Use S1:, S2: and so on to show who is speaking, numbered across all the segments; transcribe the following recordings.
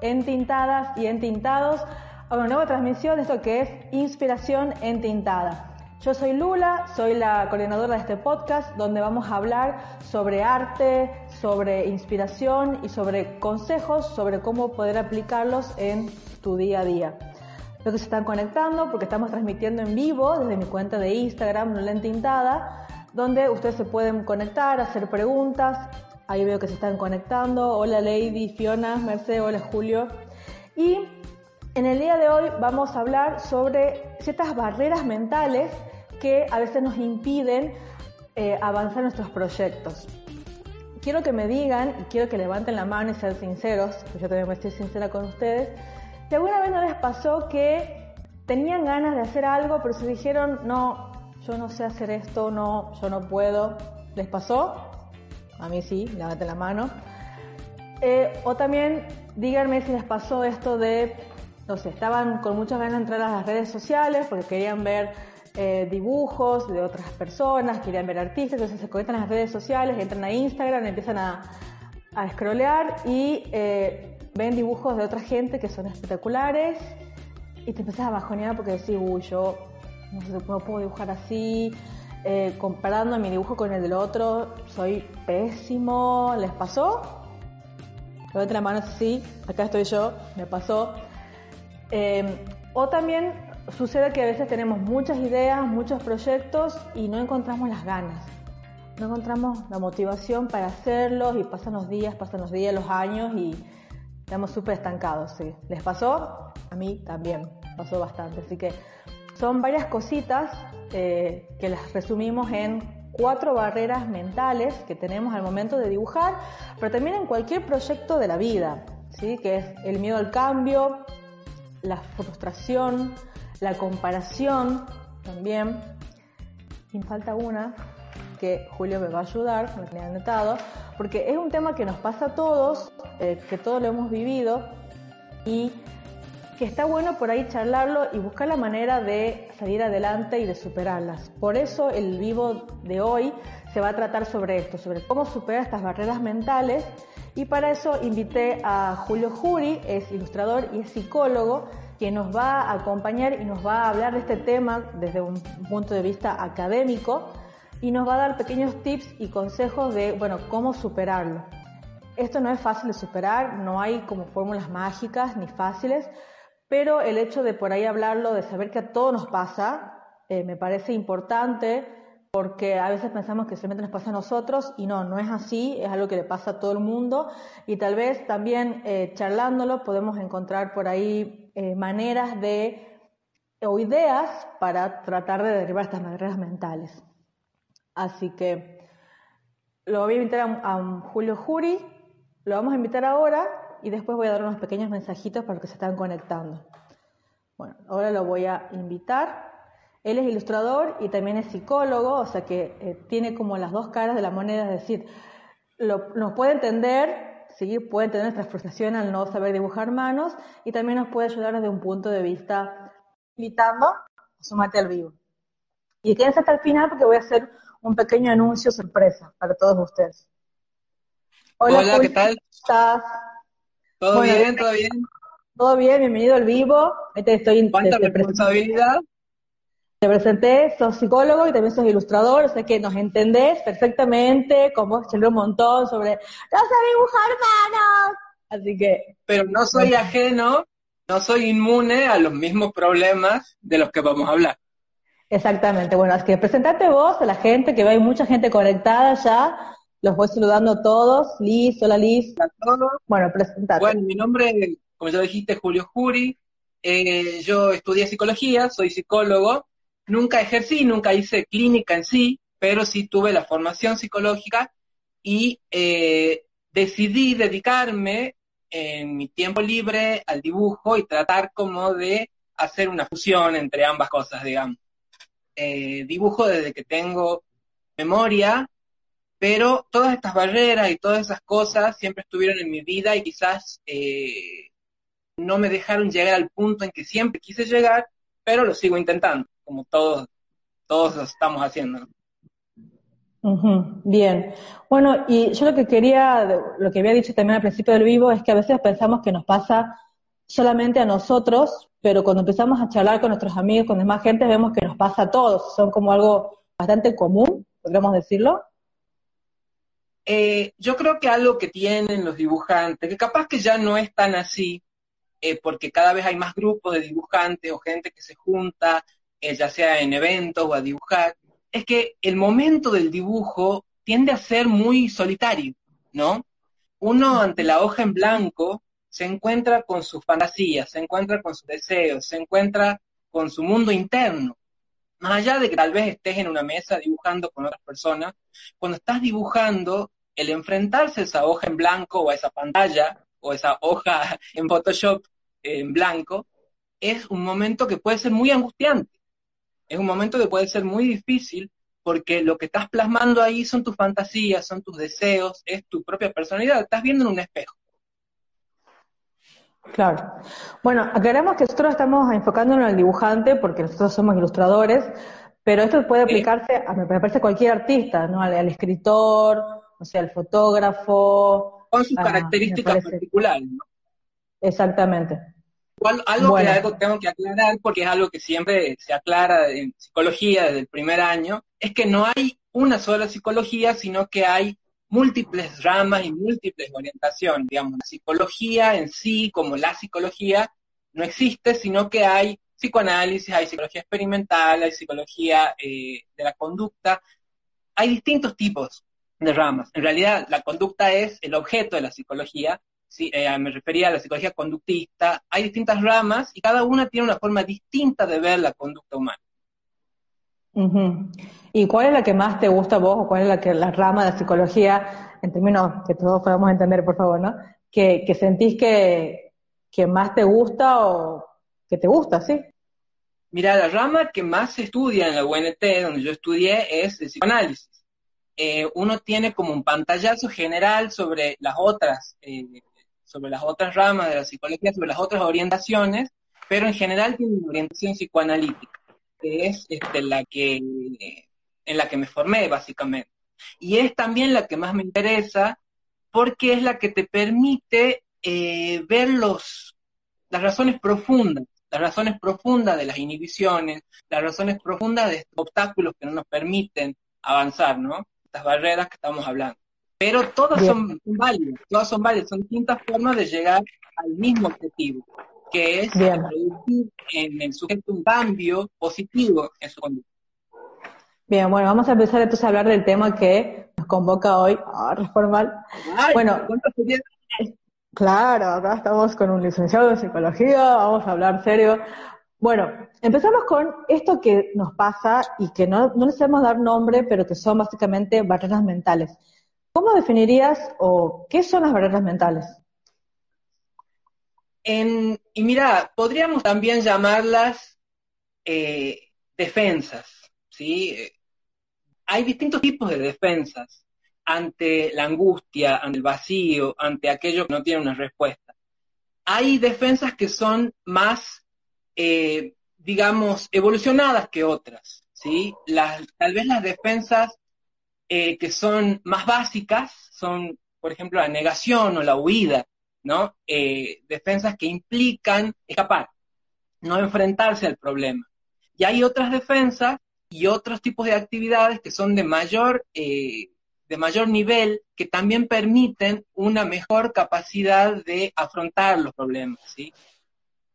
S1: Entintadas y entintados a una nueva transmisión de esto que es Inspiración Entintada. Yo soy Lula, soy la coordinadora de este podcast donde vamos a hablar sobre arte, sobre inspiración y sobre consejos sobre cómo poder aplicarlos en tu día a día. Los que se están conectando, porque estamos transmitiendo en vivo desde mi cuenta de Instagram, Lula Entintada, donde ustedes se pueden conectar, hacer preguntas. Ahí veo que se están conectando. Hola Lady, Fiona, Mercedes, hola Julio. Y en el día de hoy vamos a hablar sobre ciertas barreras mentales que a veces nos impiden eh, avanzar nuestros proyectos. Quiero que me digan, y quiero que levanten la mano y sean sinceros, porque yo también me estoy sincera con ustedes, si alguna vez no les pasó que tenían ganas de hacer algo, pero se dijeron, no, yo no sé hacer esto, no, yo no puedo. ¿Les pasó? A mí sí, levanten la mano. Eh, o también díganme si les pasó esto de, no sé, estaban con muchas ganas de entrar a las redes sociales porque querían ver eh, dibujos de otras personas, querían ver artistas, entonces se conectan a las redes sociales, entran a Instagram, empiezan a, a scrollear y eh, ven dibujos de otra gente que son espectaculares y te empiezas a bajonear porque decís, uy, yo no, sé, no puedo dibujar así, eh, comparando mi dibujo con el del otro, soy pésimo, ¿les pasó? La mano, sí, acá estoy yo, me pasó. Eh, o también sucede que a veces tenemos muchas ideas, muchos proyectos y no encontramos las ganas. No encontramos la motivación para hacerlos y pasan los días, pasan los días, los años y estamos súper estancados. ¿sí? ¿Les pasó? A mí también, pasó bastante. Así que son varias cositas eh, que las resumimos en cuatro barreras mentales que tenemos al momento de dibujar, pero también en cualquier proyecto de la vida, ¿sí? que es el miedo al cambio, la frustración, la comparación también. Y falta una que Julio me va a ayudar, me he anotado, porque es un tema que nos pasa a todos, eh, que todos lo hemos vivido y que está bueno por ahí charlarlo y buscar la manera de salir adelante y de superarlas. Por eso el vivo de hoy se va a tratar sobre esto, sobre cómo superar estas barreras mentales y para eso invité a Julio Juri, es ilustrador y es psicólogo, que nos va a acompañar y nos va a hablar de este tema desde un punto de vista académico y nos va a dar pequeños tips y consejos de, bueno, cómo superarlo. Esto no es fácil de superar, no hay como fórmulas mágicas ni fáciles, pero el hecho de por ahí hablarlo, de saber que a todos nos pasa, eh, me parece importante porque a veces pensamos que solamente nos pasa a nosotros y no, no es así, es algo que le pasa a todo el mundo y tal vez también eh, charlándolo podemos encontrar por ahí eh, maneras de o ideas para tratar de derribar estas barreras mentales. Así que lo voy a invitar a, a Julio Juri, lo vamos a invitar ahora y después voy a dar unos pequeños mensajitos para los que se están conectando. Bueno, ahora lo voy a invitar. Él es ilustrador y también es psicólogo, o sea que eh, tiene como las dos caras de la moneda, es decir, lo, nos puede entender, ¿sí? puede entender nuestra frustración al no saber dibujar manos y también nos puede ayudar desde un punto de vista invitando a sumarte al vivo. Y quédense hasta el final porque voy a hacer un pequeño anuncio sorpresa para todos ustedes.
S2: Hola, Hola ¿qué tal?
S1: ¿Cómo estás?
S2: ¿Todo bueno, bien? ¿Todo bien?
S1: Todo bien, bienvenido al vivo. Te estoy
S2: ¿Cuánta te, responsabilidad?
S1: Te presenté, sos psicólogo y también sos ilustrador, o sea que nos entendés perfectamente, como charlé un montón sobre no sé dibujar manos. Así que.
S2: Pero no soy ajeno, no soy inmune a los mismos problemas de los que vamos a hablar.
S1: Exactamente, bueno, es que presentate vos a la gente, que hay mucha gente conectada ya, los voy saludando a todos. Liz, hola Liz.
S2: Hola a todos.
S1: Bueno, presentate.
S2: Bueno, mi nombre, como ya dijiste, es Julio Juri. Eh, yo estudié psicología, soy psicólogo. Nunca ejercí, nunca hice clínica en sí, pero sí tuve la formación psicológica y eh, decidí dedicarme en mi tiempo libre al dibujo y tratar como de hacer una fusión entre ambas cosas, digamos. Eh, dibujo desde que tengo memoria, pero todas estas barreras y todas esas cosas siempre estuvieron en mi vida y quizás eh, no me dejaron llegar al punto en que siempre quise llegar, pero lo sigo intentando, como todos, todos estamos haciendo.
S1: Bien. Bueno, y yo lo que quería, lo que había dicho también al principio del vivo, es que a veces pensamos que nos pasa solamente a nosotros, pero cuando empezamos a charlar con nuestros amigos, con demás gente, vemos que nos pasa a todos. Son como algo bastante común, podríamos decirlo.
S2: Eh, yo creo que algo que tienen los dibujantes, que capaz que ya no es tan así, eh, porque cada vez hay más grupos de dibujantes o gente que se junta, eh, ya sea en eventos o a dibujar, es que el momento del dibujo tiende a ser muy solitario, ¿no? Uno ante la hoja en blanco se encuentra con sus fantasías, se encuentra con sus deseos, se encuentra con su mundo interno. Más allá de que tal vez estés en una mesa dibujando con otras personas, cuando estás dibujando, el enfrentarse a esa hoja en blanco o a esa pantalla o esa hoja en Photoshop en blanco, es un momento que puede ser muy angustiante. Es un momento que puede ser muy difícil porque lo que estás plasmando ahí son tus fantasías, son tus deseos, es tu propia personalidad, estás viendo en un espejo.
S1: Claro. Bueno, aclaramos que nosotros estamos enfocándonos en el dibujante porque nosotros somos ilustradores, pero esto puede aplicarse a, me parece, cualquier artista, ¿no? Al, escritor, o sea, al fotógrafo.
S2: Con sus características particulares, ¿no?
S1: Exactamente.
S2: algo que algo tengo que aclarar, porque es algo que siempre se aclara en psicología desde el primer año, es que no hay una sola psicología, sino que hay múltiples ramas y múltiples orientaciones. Digamos, la psicología en sí, como la psicología, no existe, sino que hay psicoanálisis, hay psicología experimental, hay psicología eh, de la conducta. Hay distintos tipos de ramas. En realidad, la conducta es el objeto de la psicología. ¿sí? Eh, me refería a la psicología conductista. Hay distintas ramas y cada una tiene una forma distinta de ver la conducta humana.
S1: ¿Y cuál es la que más te gusta a vos o cuál es la, que, la rama de psicología, en términos que todos podamos entender, por favor, ¿no? Que, sentís que, que más te gusta o que te gusta, ¿sí?
S2: Mira, la rama que más se estudia en la UNT, donde yo estudié, es el psicoanálisis. Eh, uno tiene como un pantallazo general sobre las otras, eh, sobre las otras ramas de la psicología, sobre las otras orientaciones, pero en general tiene una orientación psicoanalítica, que es este, la que en la que me formé, básicamente. Y es también la que más me interesa porque es la que te permite eh, ver los, las razones profundas, las razones profundas de las inhibiciones, las razones profundas de estos obstáculos que no nos permiten avanzar, ¿no? Estas barreras que estamos hablando. Pero todas son, válidas, todas son válidas, son distintas formas de llegar al mismo objetivo, que es producir en el sujeto un cambio positivo en su conducta.
S1: Bien, bueno, vamos a empezar entonces a hablar del tema que nos convoca hoy, a reformal. bueno, claro, acá estamos con un licenciado en psicología, vamos a hablar serio. Bueno, empezamos con esto que nos pasa y que no, no sabemos dar nombre, pero que son básicamente barreras mentales. ¿Cómo definirías o qué son las barreras mentales?
S2: En, y mira, podríamos también llamarlas eh, defensas, ¿sí? Hay distintos tipos de defensas ante la angustia, ante el vacío, ante aquello que no tiene una respuesta. Hay defensas que son más, eh, digamos, evolucionadas que otras, ¿sí? Tal vez las defensas eh, que son más básicas son, por ejemplo, la negación o la huida, ¿no? Eh, defensas que implican escapar, no enfrentarse al problema. Y hay otras defensas y otros tipos de actividades que son de mayor, eh, de mayor nivel, que también permiten una mejor capacidad de afrontar los problemas. ¿sí?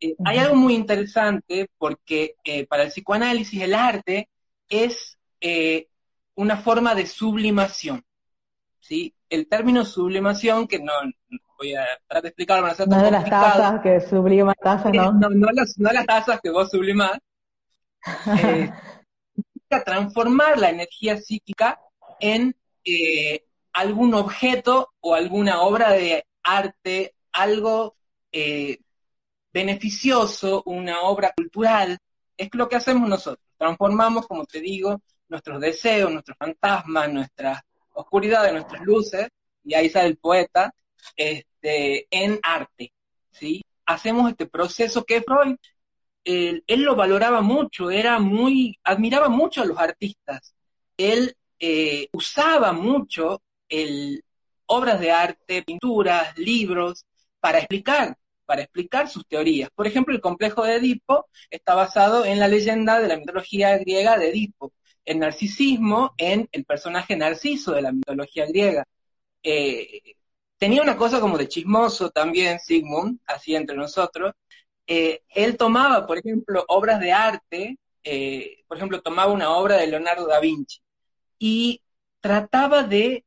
S2: Eh, hay algo muy interesante porque eh, para el psicoanálisis el arte es una forma de sublimación. ¿sí? El término sublimación, que no voy a tratar de explicarlo,
S1: no de las tazas que tazas, ¿no?
S2: no, no, las, no las tazas que vos sublimás. transformar la energía psíquica en eh, algún objeto o alguna obra de arte, algo eh, beneficioso, una obra cultural. Es lo que hacemos nosotros. Transformamos, como te digo, nuestros deseos, nuestros fantasmas, nuestras oscuridades, nuestras luces, y ahí sale el poeta, este, en arte. ¿sí? Hacemos este proceso que Freud, él, lo valoraba mucho, era muy, admiraba mucho a los artistas. Él eh, usaba mucho obras de arte, pinturas, libros, para explicar, para explicar sus teorías. Por ejemplo, el complejo de Edipo está basado en la leyenda de la mitología griega de Edipo, el narcisismo en el personaje Narciso de la mitología griega. Eh, tenía una cosa como de chismoso también, Sigmund, así entre nosotros. Eh, él tomaba, por ejemplo, obras de arte, eh, por ejemplo, tomaba una obra de Leonardo da Vinci y trataba de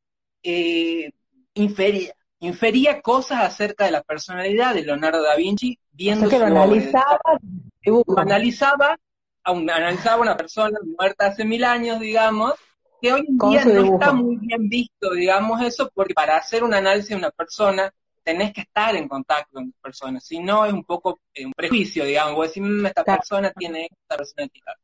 S2: inferir, infería cosas acerca de la personalidad de Leonardo da Vinci viendo
S1: que lo analizaba,
S2: analizaba, analizaba una persona muerta hace mil años, digamos, que hoy en día no está muy bien visto, digamos eso, porque para hacer un análisis de una persona tenés que estar en contacto con la persona, si no es un poco eh, un prejuicio, digamos, vos decís, mm, esta persona tiene esta personalidad.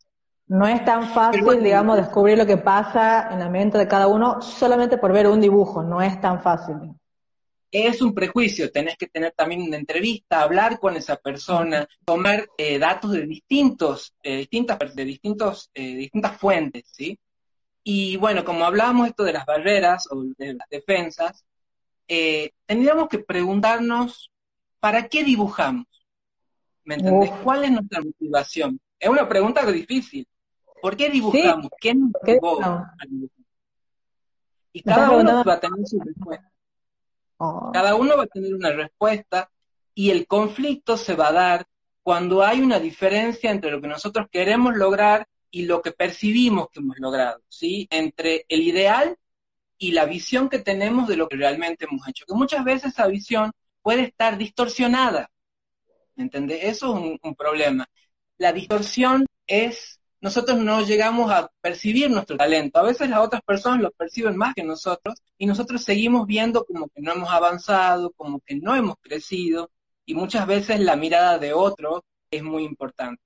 S1: No es tan fácil, digamos, descubrir lo que pasa en la mente de cada uno solamente por ver un dibujo, no es tan fácil
S2: es un prejuicio, tenés que tener también una entrevista, hablar con esa persona, tomar eh, datos de distintos, eh, distintas, de distintos, eh, distintas fuentes, ¿sí? Y bueno, como hablábamos esto de las barreras o de las defensas, tendríamos que preguntarnos, ¿para qué dibujamos? ¿Me entendés? ¿Cuál es nuestra motivación? Es una pregunta difícil. ¿Por qué dibujamos? ¿Qué nos Y cada uno va a tener su respuesta. Oh. Cada uno va a tener una respuesta y el conflicto se va a dar cuando hay una diferencia entre lo que nosotros queremos lograr y lo que percibimos que hemos logrado, ¿sí? Entre el ideal y la visión que tenemos de lo que realmente hemos hecho. Que muchas veces esa visión puede estar distorsionada, ¿me entiendes? Eso es un problema. La distorsión es nosotros no llegamos a percibir nuestro talento. A veces las otras personas lo perciben más que nosotros y nosotros seguimos viendo como que no hemos avanzado, como que no hemos crecido y muchas veces la mirada de otro es muy importante.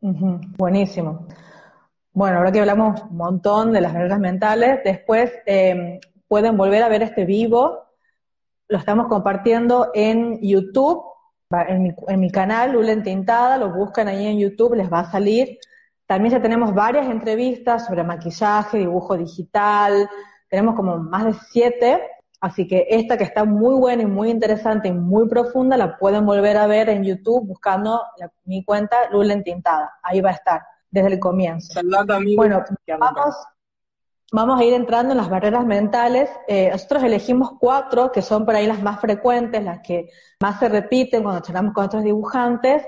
S1: Buenísimo. Bueno, ahora que hablamos un montón de las reglas mentales, después eh, pueden volver a ver este vivo. Lo estamos compartiendo en YouTube, en mi, en mi canal, Lula Entintada, lo buscan ahí en YouTube, les va a salir. También ya tenemos varias entrevistas sobre maquillaje, dibujo digital, tenemos como más de siete, así que esta que está muy buena y muy interesante y muy profunda la pueden volver a ver en YouTube buscando mi cuenta Lula Entintada, ahí va a estar desde el comienzo. Bueno, vamos, vamos a ir entrando en las barreras mentales. Eh, nosotros elegimos cuatro que son por ahí las más frecuentes, las que más se repiten cuando charlamos con otros dibujantes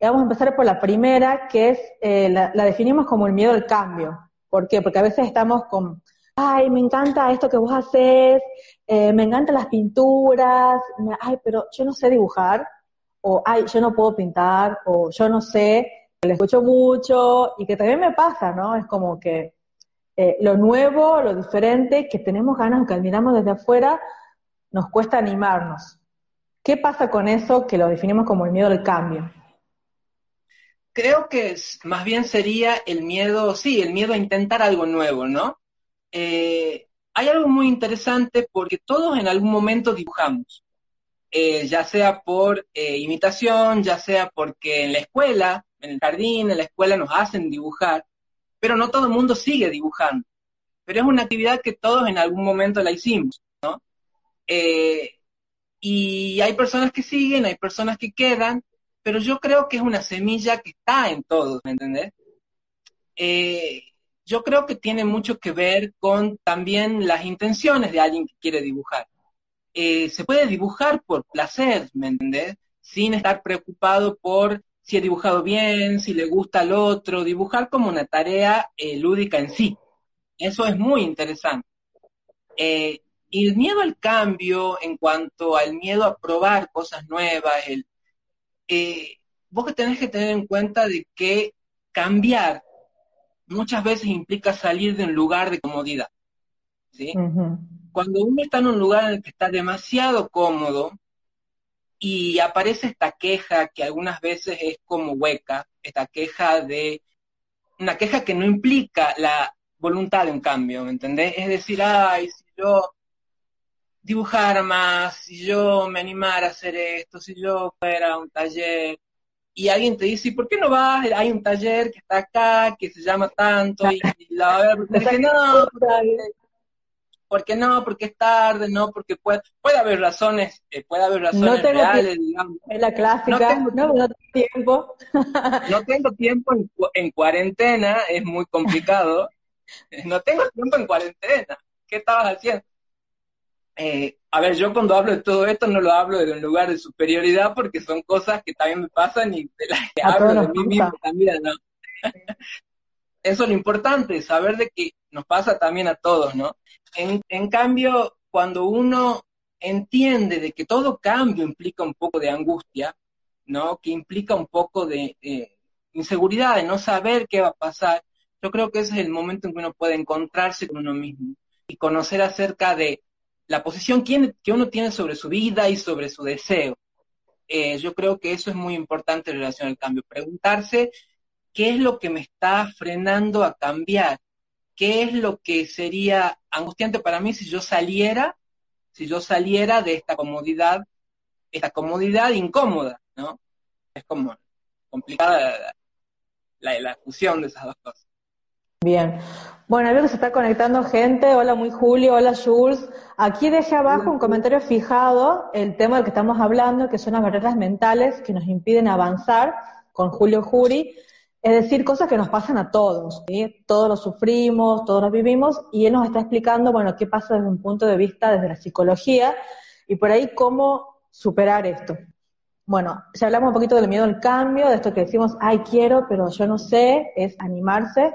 S1: vamos a empezar por la primera, que es, eh, la, definimos como el miedo al cambio. ¿Por qué? Porque a veces estamos con, ay, me encanta esto que vos haces, eh, me encantan las pinturas, ay, pero yo no sé dibujar, o ay, yo no puedo pintar, o yo no sé, le escucho mucho, y que también me pasa, ¿no? Es como que eh, lo nuevo, lo diferente, que tenemos ganas, que admiramos desde afuera, nos cuesta animarnos. ¿Qué pasa con eso que lo definimos como el miedo al cambio?
S2: creo que más bien sería el miedo, sí, el miedo a intentar algo nuevo, ¿no? Eh, hay algo muy interesante porque todos en algún momento dibujamos, eh, ya sea por imitación, ya sea porque en la escuela, en el jardín, en la escuela nos hacen dibujar, pero no todo el mundo sigue dibujando. Pero es una actividad que todos en algún momento la hicimos, ¿no? y hay personas que siguen, hay personas que quedan, pero yo creo que es una semilla que está en todos, ¿me entendés? Eh, yo creo que tiene mucho que ver con también las intenciones de alguien que quiere dibujar. Eh, se puede dibujar por placer, ¿me entendés? Sin estar preocupado por si he dibujado bien, si le gusta al otro, dibujar como una tarea eh, lúdica en sí. Eso es muy interesante. y el miedo al cambio en cuanto al miedo a probar cosas nuevas, el, eh, vos que tenés que tener en cuenta de que cambiar muchas veces implica salir de un lugar de comodidad. ¿sí? Cuando uno está en un lugar en el que está demasiado cómodo y aparece esta queja que algunas veces es como hueca, esta queja de una queja que no implica la voluntad de un cambio, ¿me entendés? Es decir, ay, si yo dibujara más, si yo me animara a hacer esto, si yo fuera a un taller, y alguien te dice, ¿por qué no vas? Hay un taller que está acá, que se llama tanto, y, la verdad, no, ¿por qué no? Porque es tarde, no, porque puede, puede haber razones, eh, puede haber razones reales, digamos.
S1: Es la clásica, no tengo, no, tiempo.
S2: no tengo tiempo en, en, cuarentena, es muy complicado. no tengo tiempo en cuarentena. ¿Qué estabas haciendo? Eh, a ver, yo cuando hablo de todo esto no lo hablo de un lugar de superioridad porque son cosas que también me pasan y de las que hablo de mí mismo también, ¿no? Eso es lo importante, saber de que nos pasa también a todos, ¿no? En, cambio, cuando uno entiende de que todo cambio implica un poco de angustia, ¿no? Que implica un poco de inseguridad, de no saber qué va a pasar, yo creo que ese es el momento en que uno puede encontrarse con uno mismo y conocer acerca de la posición que uno tiene sobre su vida y sobre su deseo. Eh, yo creo que eso es muy importante en relación al cambio. Preguntarse qué es lo que me está frenando a cambiar, qué es lo que sería angustiante para mí si yo saliera, si yo saliera de esta comodidad, esta comodidad incómoda, ¿no? Es como complicada la, la fusión de esas dos cosas.
S1: Bien. Bueno, veo que se está conectando gente. Hola, muy Julio. Hola, Jules. Aquí dejé abajo un comentario fijado, el tema del que estamos hablando, que son las barreras mentales que nos impiden avanzar con Julio Juri. Es decir, cosas que nos pasan a todos. Todos lo sufrimos, todos lo vivimos, y él nos está explicando, bueno, qué pasa desde un punto de vista desde la psicología y por ahí cómo superar esto. Bueno, ya hablamos un poquito del miedo al cambio, de esto que decimos, ay, quiero, pero yo no sé, es animarse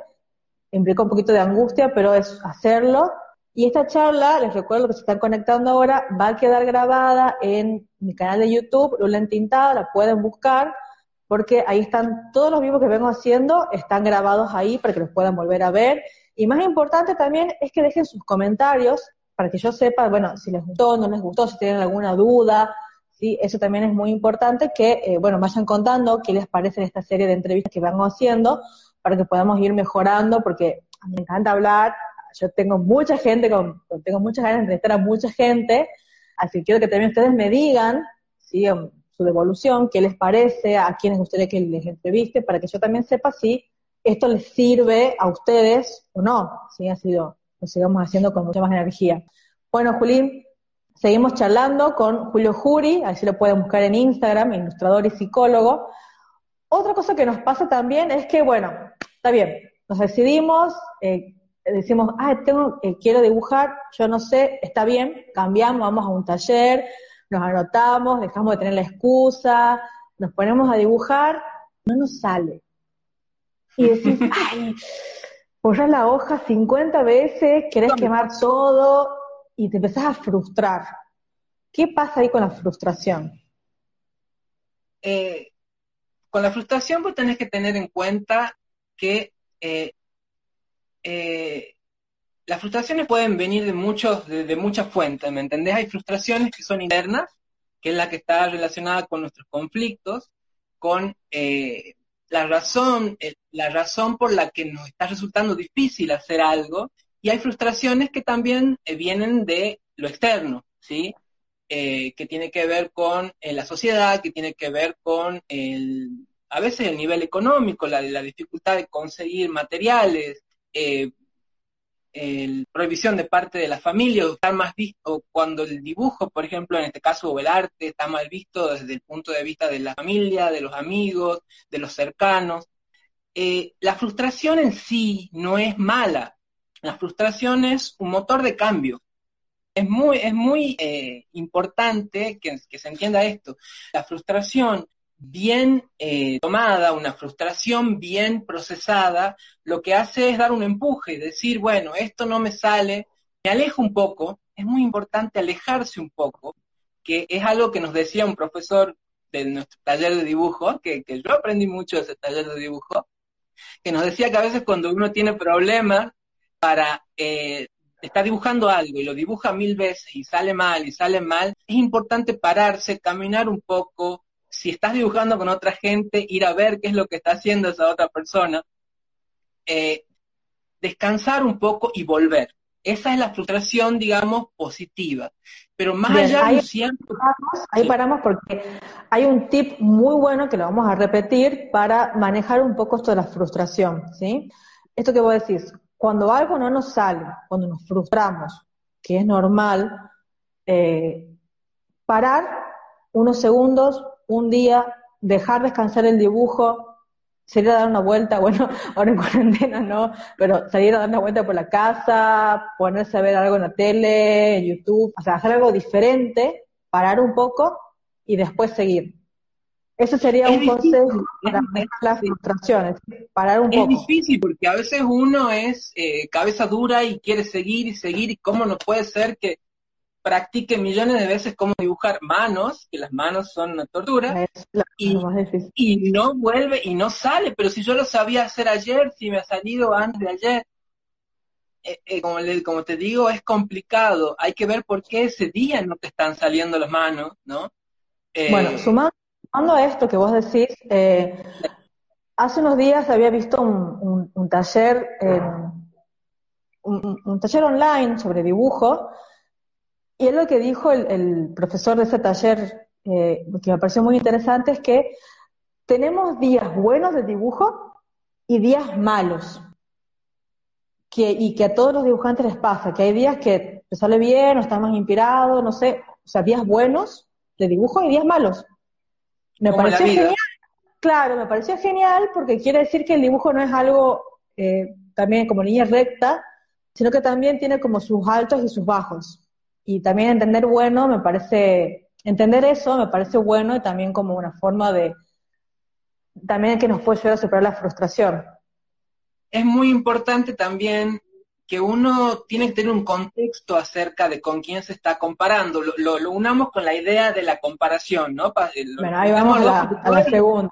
S1: implica un poquito de angustia, pero es hacerlo. Y esta charla, les recuerdo que se están conectando ahora, va a quedar grabada en mi canal de YouTube, Lula Entintada, la pueden buscar, porque ahí están todos los vivos que vengo haciendo, están grabados ahí para que los puedan volver a ver. Y más importante también es que dejen sus comentarios para que yo sepa, bueno, si les gustó, no les gustó, si tienen alguna duda, ¿sí? Eso también es muy importante que, eh, bueno, vayan contando qué les parece esta serie de entrevistas que vengo haciendo, para que podamos ir mejorando, porque a mí me encanta hablar, yo tengo mucha gente, con, tengo muchas ganas de entrevistar a mucha gente, así que quiero que también ustedes me digan, ¿sí? Su devolución, qué les parece, a quiénes gustaría que les entreviste, para que yo también sepa si esto les sirve a ustedes o no, si ha sido, lo sigamos haciendo con mucha más energía. Bueno, Julín, seguimos charlando con Julio Juri, así lo pueden buscar en Instagram, ilustrador y psicólogo. Otra cosa que nos pasa también es que, bueno, está bien, nos decidimos, eh, decimos, ah, tengo, eh, quiero dibujar, yo no sé, está bien, cambiamos, vamos a un taller, nos anotamos, dejamos de tener la excusa, nos ponemos a dibujar, no nos sale. Y decís, ay, borras la hoja 50 veces, querés quemar todo y te empezás a frustrar. ¿Qué pasa ahí con la frustración?
S2: Eh, con la frustración vos tenés que tener en cuenta que eh, eh, las frustraciones pueden venir de muchos, de, muchas fuentes, ¿me entendés? Hay frustraciones que son internas, que es la que está relacionada con nuestros conflictos, con eh, la razón, la razón por la que nos está resultando difícil hacer algo, y hay frustraciones que también vienen de lo externo, ¿sí? Eh, que tiene que ver con eh, la sociedad, que tiene que ver con el, a veces el nivel económico, la, la dificultad de conseguir materiales, eh, prohibición de parte de la familia, o estar más visto, cuando el dibujo, por ejemplo, en este caso, o el arte, está mal visto desde el punto de vista de la familia, de los amigos, de los cercanos. la frustración en sí no es mala, la frustración es un motor de cambio es muy, es muy eh, importante que, se entienda esto. La frustración bien eh, tomada, una frustración bien procesada, lo que hace es dar un empuje, decir, bueno, esto no me sale, me alejo un poco, es muy importante alejarse un poco, que es algo que nos decía un profesor de nuestro taller de dibujo, que, que yo aprendí mucho de ese taller de dibujo, que nos decía que a veces cuando uno tiene problemas para eh, está dibujando algo y lo dibuja mil veces y sale mal y sale mal, es importante pararse, caminar un poco. Si estás dibujando con otra gente, ir a ver qué es lo que está haciendo esa otra persona. Eh, descansar un poco y volver. Esa es la frustración, digamos, positiva. Pero más allá
S1: ahí,
S2: de
S1: paramos, ahí paramos porque hay un tip muy bueno que lo vamos a repetir para manejar un poco esto de la frustración, ¿sí? Esto que vos decís, cuando algo no nos sale, cuando nos frustramos, que es normal, eh, parar unos segundos, un día, dejar descansar el dibujo, salir a dar una vuelta, bueno, ahora en cuarentena no, pero salir a dar una vuelta por la casa, ponerse a ver algo en la tele, en YouTube, o sea, hacer algo diferente, parar un poco y después seguir. Ese sería un consejo para las frustraciones, parar un poco.
S2: Es difícil porque a veces uno es eh, cabeza dura y quiere seguir y seguir y cómo no puede ser que practique millones de veces cómo dibujar manos, que las manos son una tortura, y, y, no vuelve y no sale, pero si yo lo sabía hacer ayer, si me ha salido antes de ayer, eh, eh, como, le, como te digo, es complicado, hay que ver por qué ese día no te están saliendo las manos, ¿no?
S1: Eh, bueno, sumando, a esto que vos decís, hace unos días había visto un, un, taller, un, un taller online sobre dibujo, y es lo que dijo el, profesor de ese taller, eh, que me pareció muy interesante, es que tenemos días buenos de dibujo y días malos. Que, y que a todos los dibujantes les pasa, que hay días que te sale bien o estás más inspirado, no sé, o sea, días buenos de dibujo y días malos. Me pareció genial. Claro, me pareció genial porque quiere decir que el dibujo no es algo eh, también como línea recta, sino que también tiene como sus altos y sus bajos y también entender bueno me parece, entender eso me parece bueno y también como una forma de, también que nos puede ayudar a superar la frustración.
S2: Es muy importante también que uno tiene que tener un contexto acerca de con quién se está comparando. Lo, lo, unamos con la idea de la comparación, ¿no?
S1: bueno, ahí vamos a la, segunda.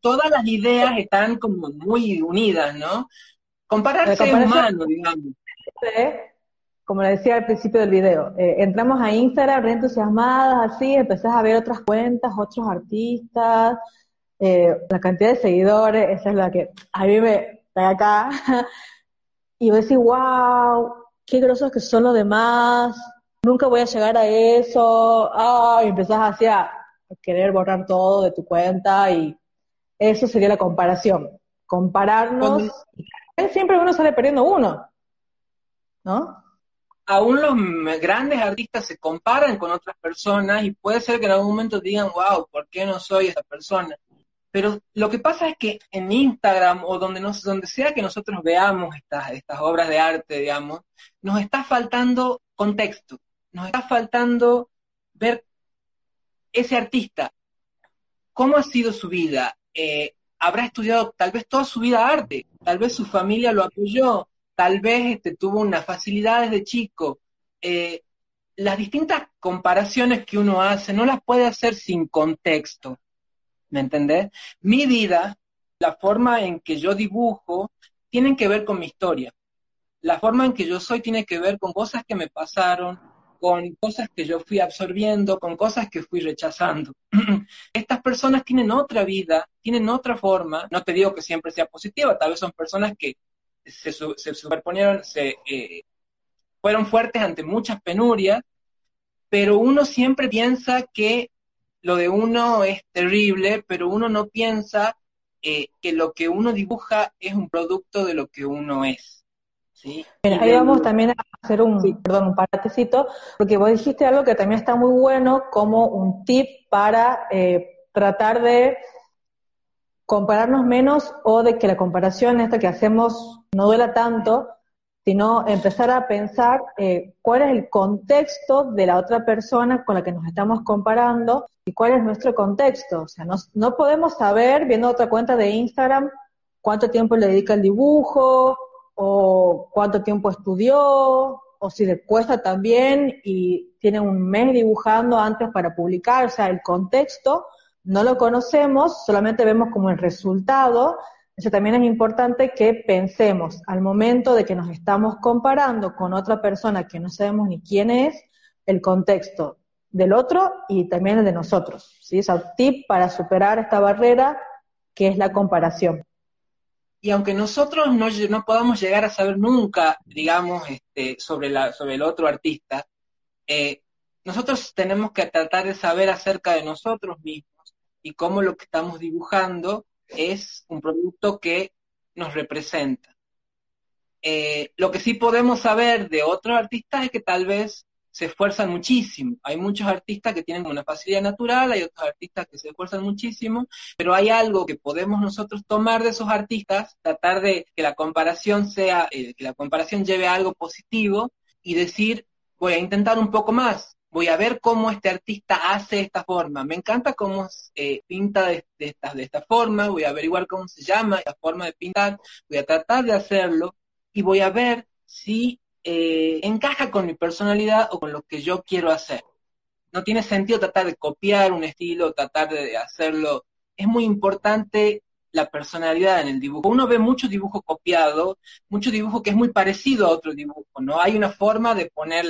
S2: Todas las ideas están como muy unidas, ¿no? Compararse es humano, digamos
S1: como le decía al principio del video, eh, entramos a Instagram re entusiasmadas, así, empezás a ver otras cuentas, otros artistas, eh, la cantidad de seguidores, esa es la que a mí me da acá. y vos decís, wow, qué grosos que son los demás, nunca voy a llegar a eso, ah, y empezás así a querer borrar todo de tu cuenta y eso sería la comparación. Compararnos, siempre uno sale perdiendo uno, ¿no?
S2: Aún los grandes artistas se comparan con otras personas y puede ser que en algún momento digan, wow, ¿por qué no soy esa persona? Pero lo que pasa es que en Instagram o donde, nos, donde sea que nosotros veamos estas, estas obras de arte, digamos, nos está faltando contexto, nos está faltando ver ese artista, cómo ha sido su vida, eh, habrá estudiado tal vez toda su vida arte, tal vez su familia lo apoyó, tal vez este, tuvo una facilidad desde chico. Eh, las distintas comparaciones que uno hace no las puede hacer sin contexto. ¿Me entendés? Mi vida, la forma en que yo dibujo, tienen que ver con mi historia. La forma en que yo soy tiene que ver con cosas que me pasaron, con cosas que yo fui absorbiendo, con cosas que fui rechazando. Estas personas tienen otra vida, tienen otra forma, no te digo que siempre sea positiva, tal vez son personas que se, superponieron, se eh, fueron fuertes ante muchas penurias, pero uno siempre piensa que lo de uno es terrible, pero uno no piensa eh, que lo que uno dibuja es un producto de lo que uno es. ¿sí?
S1: ahí vamos también a hacer un, perdón, un paratecito, porque vos dijiste algo que también está muy bueno como un tip para eh, tratar de compararnos menos o de que la comparación esta que hacemos no duela tanto, sino empezar a pensar eh, cuál es el contexto de la otra persona con la que nos estamos comparando y cuál es nuestro contexto. O sea, no, no podemos saber, viendo otra cuenta de Instagram, cuánto tiempo le dedica al dibujo o cuánto tiempo estudió o si le cuesta también y tiene un mes dibujando antes para publicar, o sea, el contexto no lo conocemos, solamente vemos como el resultado, Eso también es importante que pensemos al momento de que nos estamos comparando con otra persona que no sabemos ni quién es, el contexto del otro y también el de nosotros. ¿sí? Es un tip para superar esta barrera que es la comparación.
S2: Y aunque nosotros no, no podamos llegar a saber nunca, digamos, este, sobre, la, sobre el otro artista, eh, nosotros tenemos que tratar de saber acerca de nosotros mismos y cómo lo que estamos dibujando es un producto que nos representa. Eh, lo que sí podemos saber de otros artistas es que tal vez se esfuerzan muchísimo. Hay muchos artistas que tienen una facilidad natural, hay otros artistas que se esfuerzan muchísimo, pero hay algo que podemos nosotros tomar de esos artistas, tratar de que la comparación sea, eh, que la comparación lleve a algo positivo y decir, voy a intentar un poco más, voy a ver cómo este artista hace esta forma. Me encanta cómo eh, pinta de, esta, de esta forma, voy a averiguar cómo se llama esta forma de pintar, voy a tratar de hacerlo y voy a ver si eh, encaja con mi personalidad o con lo que yo quiero hacer. No tiene sentido tratar de copiar un estilo, tratar de hacerlo. Es muy importante la personalidad en el dibujo. Uno ve mucho dibujo copiado, mucho dibujo que es muy parecido a otro dibujo, ¿no? Hay una forma de poner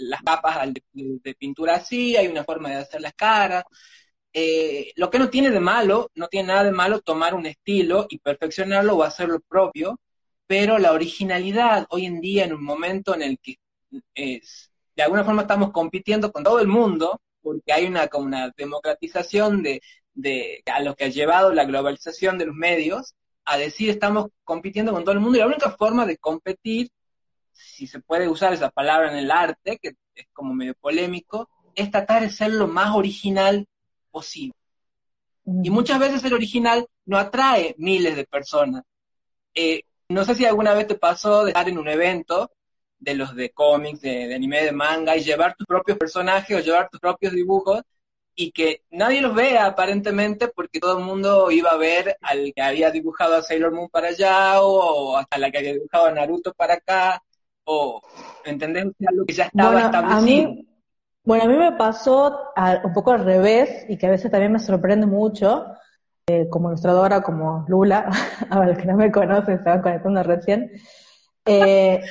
S2: las capas de, pintura así, hay una forma de hacer las caras. Eh, lo que no tiene de malo, no tiene nada de malo tomar un estilo y perfeccionarlo o hacerlo propio, pero la originalidad hoy en día en un momento en el que es, de alguna forma estamos compitiendo con todo el mundo, porque hay una, como una democratización de, de, a lo que ha llevado la globalización de los medios, a decir estamos compitiendo con todo el mundo y la única forma de competir, si se puede usar esa palabra en el arte, que es como medio polémico, es tratar de ser lo más original posible. Y muchas veces el original no atrae miles de personas. Eh, no sé si alguna vez te pasó de estar en un evento de los de cómics, de, anime, de manga, y llevar tus propios personajes o llevar tus propios dibujos y que nadie los vea aparentemente porque todo el mundo iba a ver al que había dibujado a Sailor Moon para allá o, hasta la que había dibujado a Naruto para acá o ¿entendés? algo que ya estaba establecido.
S1: A mí, bueno, a mí me pasó un poco al revés y que a veces también me sorprende mucho eh, como ilustradora, como Lula, a los que no me conocen, se van conectando recién. Eh,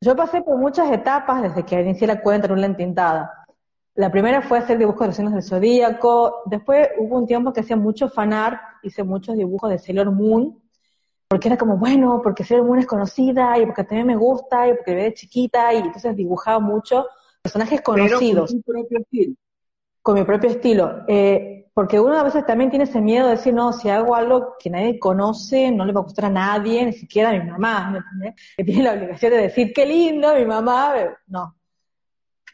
S1: yo pasé por muchas etapas desde que inicié la cuenta en una entintada. La primera fue hacer dibujos de signos del zodíaco, después hubo un tiempo que hacía mucho fanart, hice muchos dibujos de Sailor Moon, porque era como, bueno, porque Sailor Moon es conocida y porque también me gusta y porque ve chiquita y entonces dibujaba mucho personajes conocidos.
S2: con mi propio estilo.
S1: Con mi propio estilo. Eh, porque uno a veces también tiene ese miedo de decir, no, si hago algo que nadie conoce, no le va a gustar a nadie, ni siquiera a mi mamá, Que tiene la obligación de decir, qué lindo, mi mamá, no.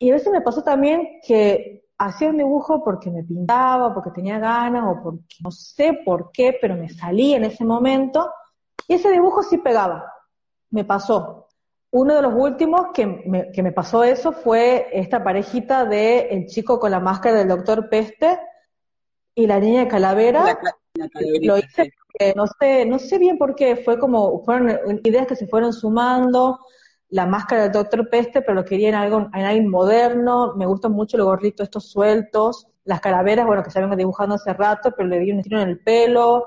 S1: Y a veces me pasó también que hacía un dibujo porque me pintaba, porque tenía ganas, o porque no sé por qué, pero me salía en ese momento, y ese dibujo sí pegaba. Me pasó. Uno de los últimos que me, que me pasó eso fue esta parejita de el chico con la máscara del doctor Peste, y la niña de calavera, lo hice no sé, no sé bien por qué, fue como, fueron ideas que se fueron sumando, la máscara del Doctor Peste, pero lo quería en algo, en algo moderno, me gustan mucho los gorritos estos sueltos, las calaveras, bueno, que se habían dibujando hace rato, pero le di un estilo en el pelo,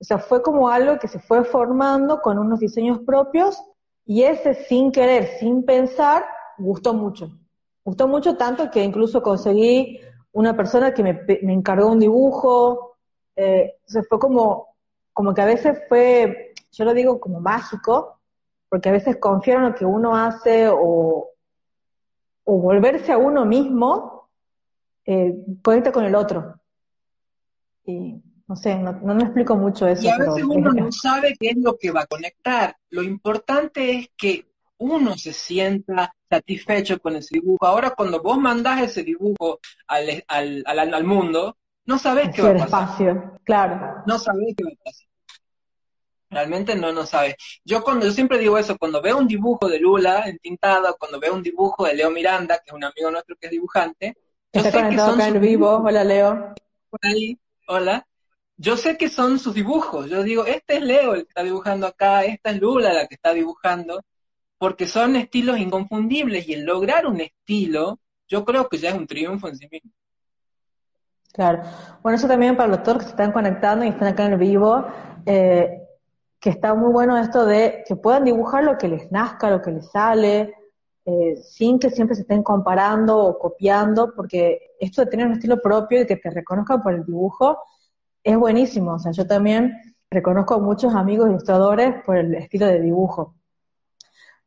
S1: o sea, fue como algo que se fue formando con unos diseños propios, y ese sin querer, sin pensar, gustó mucho. Gustó mucho tanto que incluso conseguí una persona que me, encargó un dibujo, eh, fue como, como que a veces fue, yo lo digo como mágico, porque a veces confiar en lo que uno hace o, o volverse a uno mismo, eh, conecta con el otro. Y no sé, no, no me explico mucho eso.
S2: Y a veces uno no sabe qué es lo que va a conectar. Lo importante es que uno se sienta satisfecho con ese dibujo. Ahora cuando vos mandás ese dibujo al, al, al, mundo, no sabés qué va a pasar.
S1: espacio, claro.
S2: No sabés qué va a pasar. Realmente no, no sabes. Yo cuando yo siempre digo eso, cuando veo un dibujo de Lula entintado, cuando veo un dibujo de Leo Miranda, que es un amigo nuestro que es dibujante,
S1: yo sé que son acá en vivo. Hola Leo.
S2: Por ahí, hola. Yo sé que son sus dibujos. Yo digo, este es Leo el que está dibujando acá, esta es Lula la que está dibujando porque son estilos inconfundibles y el lograr un estilo, yo creo que ya es un triunfo en sí mismo.
S1: Claro. Bueno, eso también para los todos que se están conectando y están acá en el vivo. Eh, que está muy bueno esto de que puedan dibujar lo que les nazca, lo que les sale, eh, sin que siempre se estén comparando o copiando, porque esto de tener un estilo propio y que te reconozcan por el dibujo es buenísimo. O sea, yo también reconozco a muchos amigos ilustradores por el estilo de dibujo.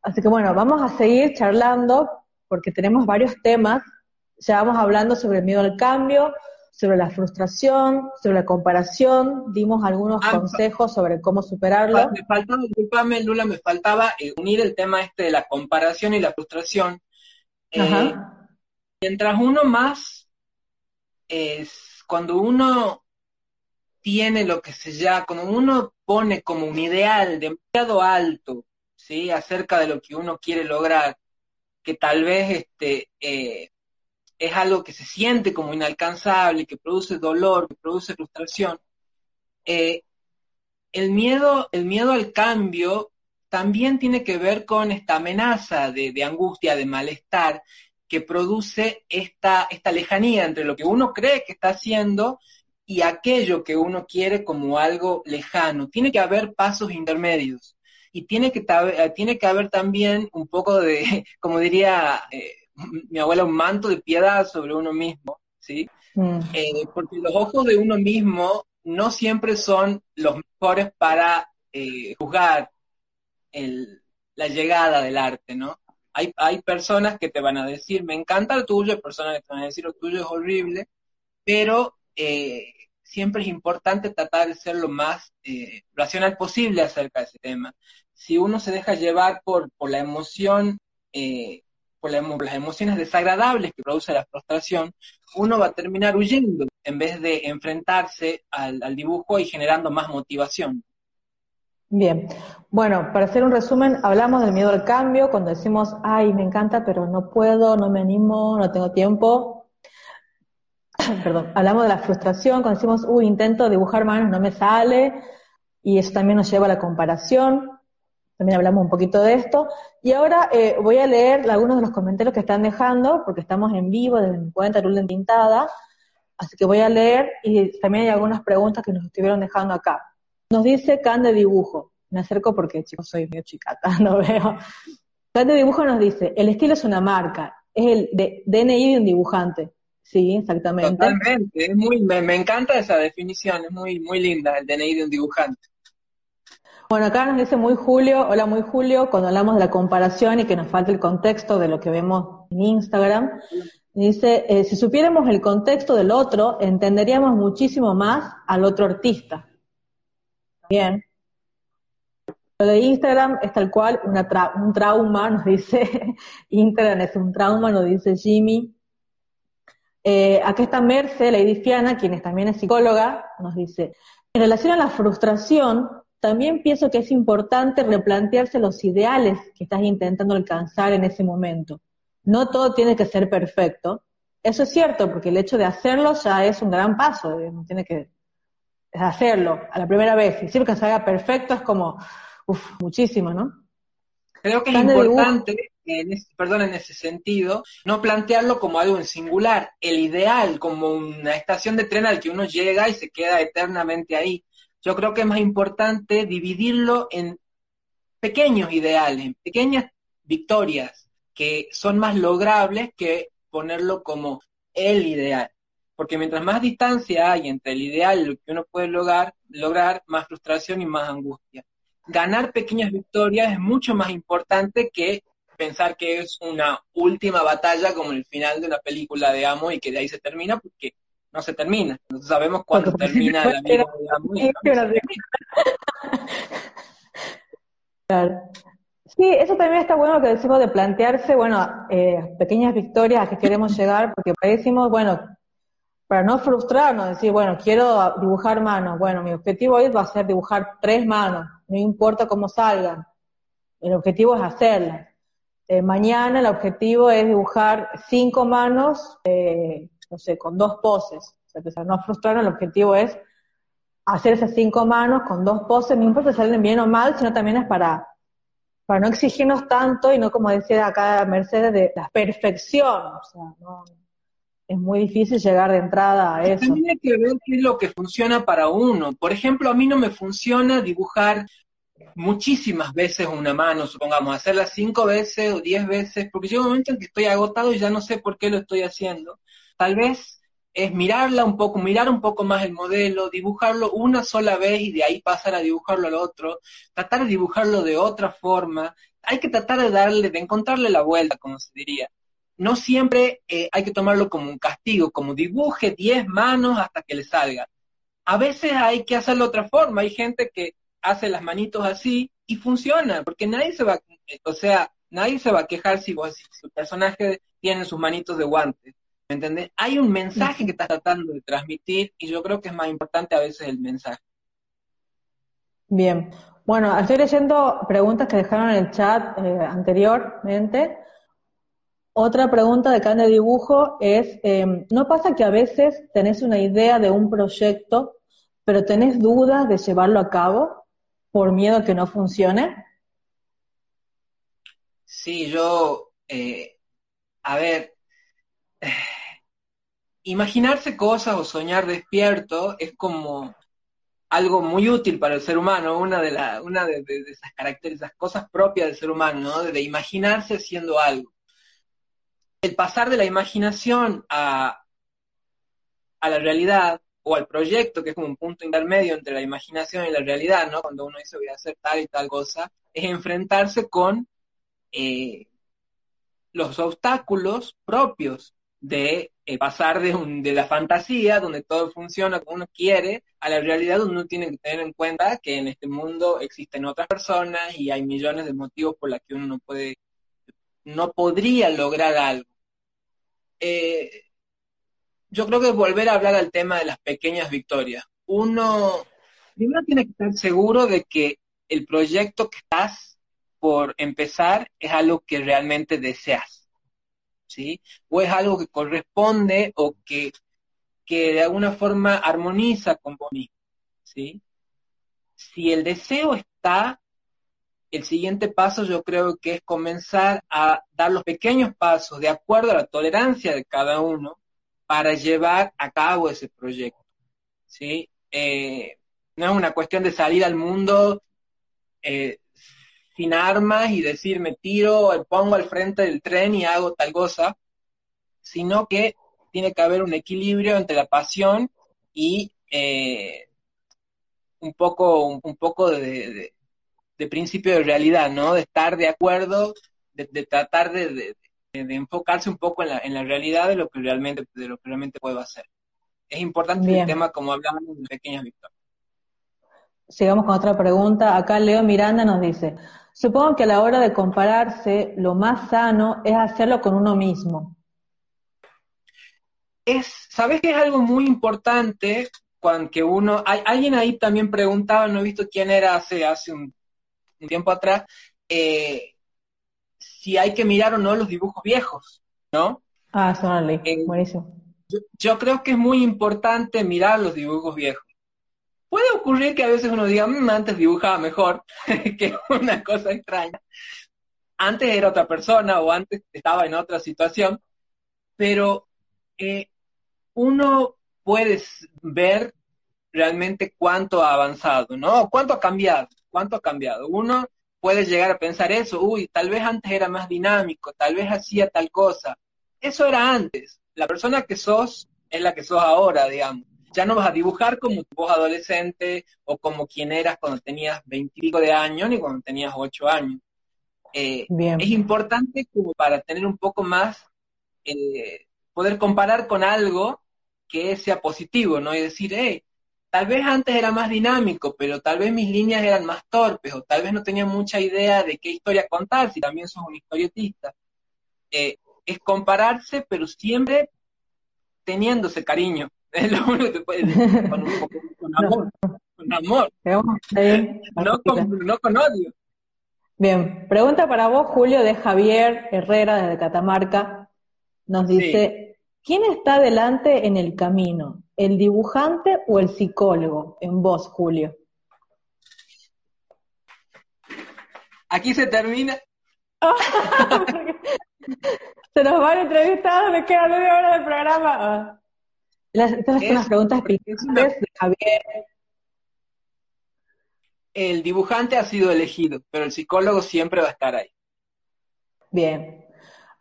S1: Así que bueno, vamos a seguir charlando porque tenemos varios temas. Ya vamos hablando sobre el miedo al cambio, sobre la frustración, sobre la comparación, dimos algunos ah, consejos sobre cómo superarlo.
S2: Me faltaba, disculpame Lula, me faltaba eh, unir el tema este de la comparación y la frustración. Eh, mientras uno más, es cuando uno tiene lo que se llama, cuando uno pone como un ideal demasiado alto, ¿sí? Acerca de lo que uno quiere lograr, que tal vez este, eh, es algo que se siente como inalcanzable, que produce dolor, que produce frustración, eh, el, miedo, el miedo al cambio también tiene que ver con esta amenaza de, angustia, de malestar, que produce esta, esta lejanía entre lo que uno cree que está haciendo y aquello que uno quiere como algo lejano. Tiene que haber pasos intermedios y tiene que, tiene que haber también un poco de, como diría eh, mi abuela, un manto de piedad sobre uno mismo, ¿sí? Mm. Eh, porque los ojos de uno mismo no siempre son los mejores para eh, juzgar la llegada del arte, ¿no? Hay, hay personas que te van a decir, me encanta lo tuyo, hay personas que te van a decir, lo tuyo es horrible, pero eh, siempre es importante tratar de ser lo más racional posible acerca de ese tema. Si uno se deja llevar por, por la emoción por las emociones desagradables que produce la frustración, uno va a terminar huyendo en vez de enfrentarse al, dibujo y generando más motivación.
S1: Bien, bueno, para hacer un resumen, hablamos del miedo al cambio, cuando decimos, ay, me encanta, pero no puedo, no me animo, no tengo tiempo. Perdón, hablamos de la frustración, cuando decimos, uy, intento dibujar manos, no me sale, y eso también nos lleva a la comparación. También hablamos un poquito de esto. Y ahora eh, voy a leer algunos de los comentarios que están dejando, porque estamos en vivo desde mi cuenta Lula Tintada. Así que voy a leer y también hay algunas preguntas que nos estuvieron dejando acá. Nos dice Can de Dibujo. Me acerco porque, chicos, soy medio chicata, no veo. Can de Dibujo nos dice, el estilo es una marca, es el de DNI de un dibujante. Sí, exactamente.
S2: Totalmente, es muy, me, me, encanta esa definición, es muy, muy linda, el DNI de un dibujante.
S1: Bueno, acá nos dice muy Julio, hola muy Julio, cuando hablamos de la comparación y que nos falta el contexto de lo que vemos en Instagram, dice, eh, si supiéramos el contexto del otro, entenderíamos muchísimo más al otro artista. Bien. Lo de Instagram es tal cual un trauma, nos dice, Instagram es un trauma, nos dice Jimmy. Eh, acá está Merce, Lady Fiana, quien también es psicóloga, nos dice, en relación a la frustración, también pienso que es importante replantearse los ideales que estás intentando alcanzar en ese momento. No todo tiene que ser perfecto. Eso es cierto, porque el hecho de hacerlo ya es un gran paso, tiene que hacerlo a la primera vez. Y siempre que se haga perfecto es como, uff, muchísimo, ¿no?
S2: Creo que es importante, perdón, en ese sentido, no plantearlo como algo en singular, el ideal, como una estación de tren al que uno llega y se queda eternamente ahí. Yo creo que es más importante dividirlo en pequeños ideales, pequeñas victorias que son más logrables que ponerlo como el ideal. Porque mientras más distancia hay entre el ideal y lo que uno puede lograr, lograr más frustración y más angustia. Ganar pequeñas victorias es mucho más importante que pensar que es una última batalla como el final de una película de amo y que de ahí se termina, porque no se termina. No sabemos cuándo termina la vida,
S1: claro. Sí, eso también está bueno que decimos de plantearse, bueno, eh, pequeñas victorias a que queremos llegar, porque decimos, bueno, para no frustrarnos, decir, bueno, quiero dibujar manos, bueno, mi objetivo hoy va a ser dibujar tres manos, no importa cómo salgan, el objetivo es hacerlas. Eh, mañana el objetivo es dibujar cinco manos, eh, no sé, con dos poses. O sea, no frustrar, el objetivo es hacer esas cinco manos con dos poses, no importa si salen bien o mal, sino también es para, para no exigirnos tanto y no como decía acá Mercedes, de la perfección. O sea, no, es muy difícil llegar de entrada a eso.
S2: También hay que ver qué es lo que funciona para uno. Por ejemplo, a mí no me funciona dibujar muchísimas veces una mano, supongamos, hacerla cinco veces o diez veces, porque llega un momento en que estoy agotado y ya no sé por qué lo estoy haciendo. Tal vez es mirarla un poco, mirar un poco más el modelo, dibujarlo una sola vez y de ahí pasar a dibujarlo al otro, tratar de dibujarlo de otra forma. Hay que tratar de darle, de encontrarle la vuelta, como se diría. No siempre eh, hay que tomarlo como un castigo, como dibuje diez manos hasta que le salga. A veces hay que hacerlo de otra forma. Hay gente que hace las manitos así y funciona, porque nadie se va, o sea, nadie se va a quejar si, vos, su personaje tiene sus manitos de guantes. ¿Me entendés? Hay un mensaje que estás tratando de transmitir y yo creo que es más importante a veces el mensaje.
S1: Bien. Bueno, estoy leyendo preguntas que dejaron en el chat eh, anteriormente. Otra pregunta de cada dibujo es, em, ¿no pasa que a veces tenés una idea de un proyecto, pero tenés dudas de llevarlo a cabo por miedo a que no funcione?
S2: Sí, yo, eh, a ver, imaginarse cosas o soñar despierto es como algo muy útil para el ser humano, una de, la, una de, esas características, cosas propias del ser humano, ¿no? de, imaginarse haciendo algo. El pasar de la imaginación a, a la realidad o al proyecto, que es como un punto intermedio entre la imaginación y la realidad, ¿no? Cuando uno dice voy a hacer tal y tal cosa, es enfrentarse con eh, los obstáculos propios de eh, pasar de, un, de la fantasía, donde todo funciona como uno quiere, a la realidad donde uno tiene que tener en cuenta que en este mundo existen otras personas y hay millones de motivos por los que uno no puede, no podría lograr algo. Eh, yo creo que volver a hablar al tema de las pequeñas victorias. Uno primero tiene que estar seguro de que el proyecto que estás por empezar es algo que realmente deseas ¿sí? O es algo que corresponde o que, que de alguna forma armoniza con vos ¿sí? Si el deseo está, el siguiente paso yo creo que es comenzar a dar los pequeños pasos de acuerdo a la tolerancia de cada uno para llevar a cabo ese proyecto, ¿sí? Eh, no es una cuestión de salir al mundo eh, sin armas y decir me tiro, me pongo al frente del tren y hago tal cosa, sino que tiene que haber un equilibrio entre la pasión y eh, un poco, un, poco de, principio de realidad, ¿no? De estar de acuerdo, de, tratar de, enfocarse un poco en la, en la realidad de lo que realmente, de lo que realmente puedo hacer. Es importante el tema, como hablamos, de pequeñas victorias.
S1: Sigamos con otra pregunta. Acá Leo Miranda nos dice, Supongo que a la hora de compararse, lo más sano es hacerlo con uno mismo.
S2: Es, ¿sabes que es algo muy importante cuando que uno, hay, alguien ahí también preguntaba, no he visto quién era hace, hace un, tiempo atrás, eh, si hay que mirar o no los dibujos viejos, ¿no?
S1: Ah, son eh, buenísimo.
S2: yo creo que es muy importante mirar los dibujos viejos Puede ocurrir que a veces uno diga, mm, antes dibujaba mejor, que una cosa extraña. Antes era otra persona o antes estaba en otra situación, pero eh, uno puede ver realmente cuánto ha avanzado, ¿no? Cuánto ha cambiado, cuánto ha cambiado. Uno puede llegar a pensar eso, uy, tal vez antes era más dinámico, tal vez hacía tal cosa. Eso era antes. La persona que sos es la que sos ahora, digamos ya no vas a dibujar como voz adolescente o como quien eras cuando tenías veintipico de años ni cuando tenías ocho años. Eh, es importante como para tener un poco más, eh, poder comparar con algo que sea positivo, ¿no? Y decir, hey, tal vez antes era más dinámico, pero tal vez mis líneas eran más torpes, o tal vez no tenía mucha idea de qué historia contar, si también sos un historietista. Eh, es compararse, pero siempre teniéndose cariño. Es lo único que puedes decir con, un poco, con amor. Con amor. No con, no con odio.
S1: Bien, pregunta para vos, Julio, de Javier Herrera desde Catamarca. Nos dice, ¿quién está delante en el camino? ¿El dibujante o el psicólogo? En vos, Julio.
S2: Aquí se termina.
S1: se nos van entrevistados, me queda media hora del programa. Ah. Las, estas son las preguntas de Javier.
S2: el dibujante ha sido elegido, pero el psicólogo siempre va a estar ahí.
S1: Bien.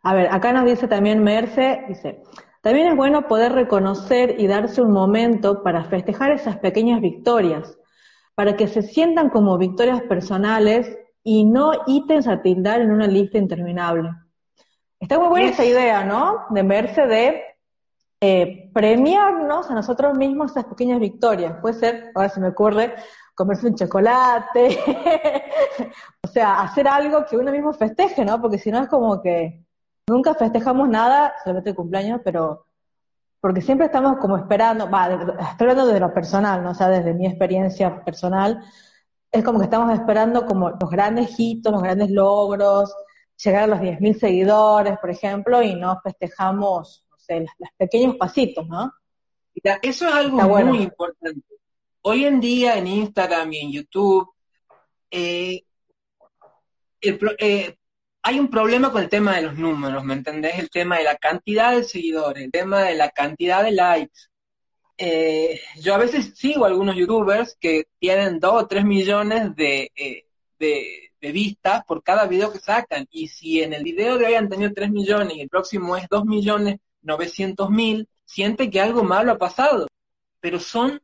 S1: A ver, acá nos dice también Merce, dice, también es bueno poder reconocer y darse un momento para festejar esas pequeñas victorias, para que se sientan como victorias personales y no ítems a tildar en una lista interminable. Está muy buena esa idea, ¿no? De verse de eh, premiarnos a nosotros mismos esas pequeñas victorias. Puede ser, ahora se me ocurre, comerse un chocolate, o sea, hacer algo que uno mismo festeje, ¿no? Porque si no es como que nunca festejamos nada, solamente el cumpleaños, pero porque siempre estamos como esperando, va, estoy hablando de lo personal, ¿no? O sea, desde mi experiencia personal, es como que estamos esperando como los grandes hitos, los grandes logros, llegar a los 10.000 seguidores, por ejemplo, y no festejamos, no sé, los, pequeños pasitos, ¿no?
S2: eso es algo muy importante. Hoy en día en Instagram y en YouTube, eh, eh, hay un problema con el tema de los números, ¿me entendés? El tema de la cantidad de seguidores, el tema de la cantidad de likes. Eh, yo a veces sigo a algunos youtubers que tienen 2 o 3 millones de, de, de, vistas por cada video que sacan. Y si en el video de hoy han tenido 3 millones y el próximo es 2 millones 900 mil, siente que algo malo ha pasado. Pero son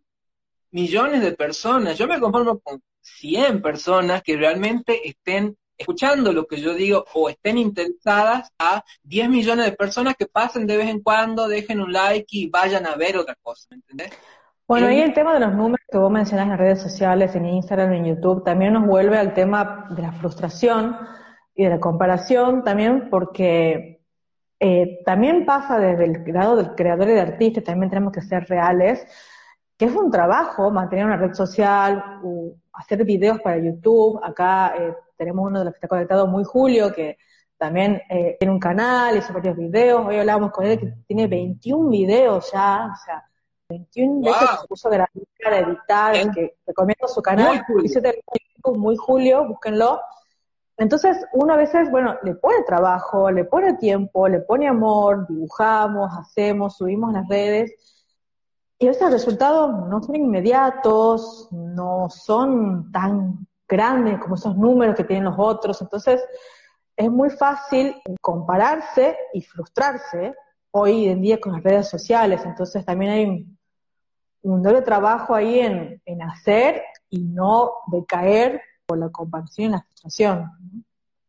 S2: millones de personas. Yo me conformo con 100 personas que realmente estén escuchando lo que yo digo o estén interesadas a 10 millones de personas que pasen de vez en cuando, dejen un like y vayan a ver otra cosa, ¿me entendés?
S1: Bueno, ahí el tema de los números que vos mencionás en las redes sociales, en Instagram, en YouTube, también nos vuelve al tema de la frustración y de la comparación, también porque eh, también pasa desde el grado del creador y de artista, también tenemos que ser reales, que es un trabajo mantener una red social, hacer videos para YouTube. Acá eh, tenemos uno de los que está conectado, muy Julio, que también eh, tiene un canal, hizo varios videos. Hoy hablábamos con él que tiene 21 videos ya, o sea, 21 veces se puso a para editar, que recomiendo su canal, muy, muy Julio, búsquenlo. Entonces, uno a veces, bueno, le pone trabajo, le pone tiempo, le pone amor, dibujamos, hacemos, subimos las redes, y esos resultados no son inmediatos, no son tan grandes como esos números que tienen los otros. Entonces, es muy fácil compararse y frustrarse hoy en día con las redes sociales. Entonces, también hay un, doble trabajo ahí en, en hacer y no decaer por la comparación y la frustración.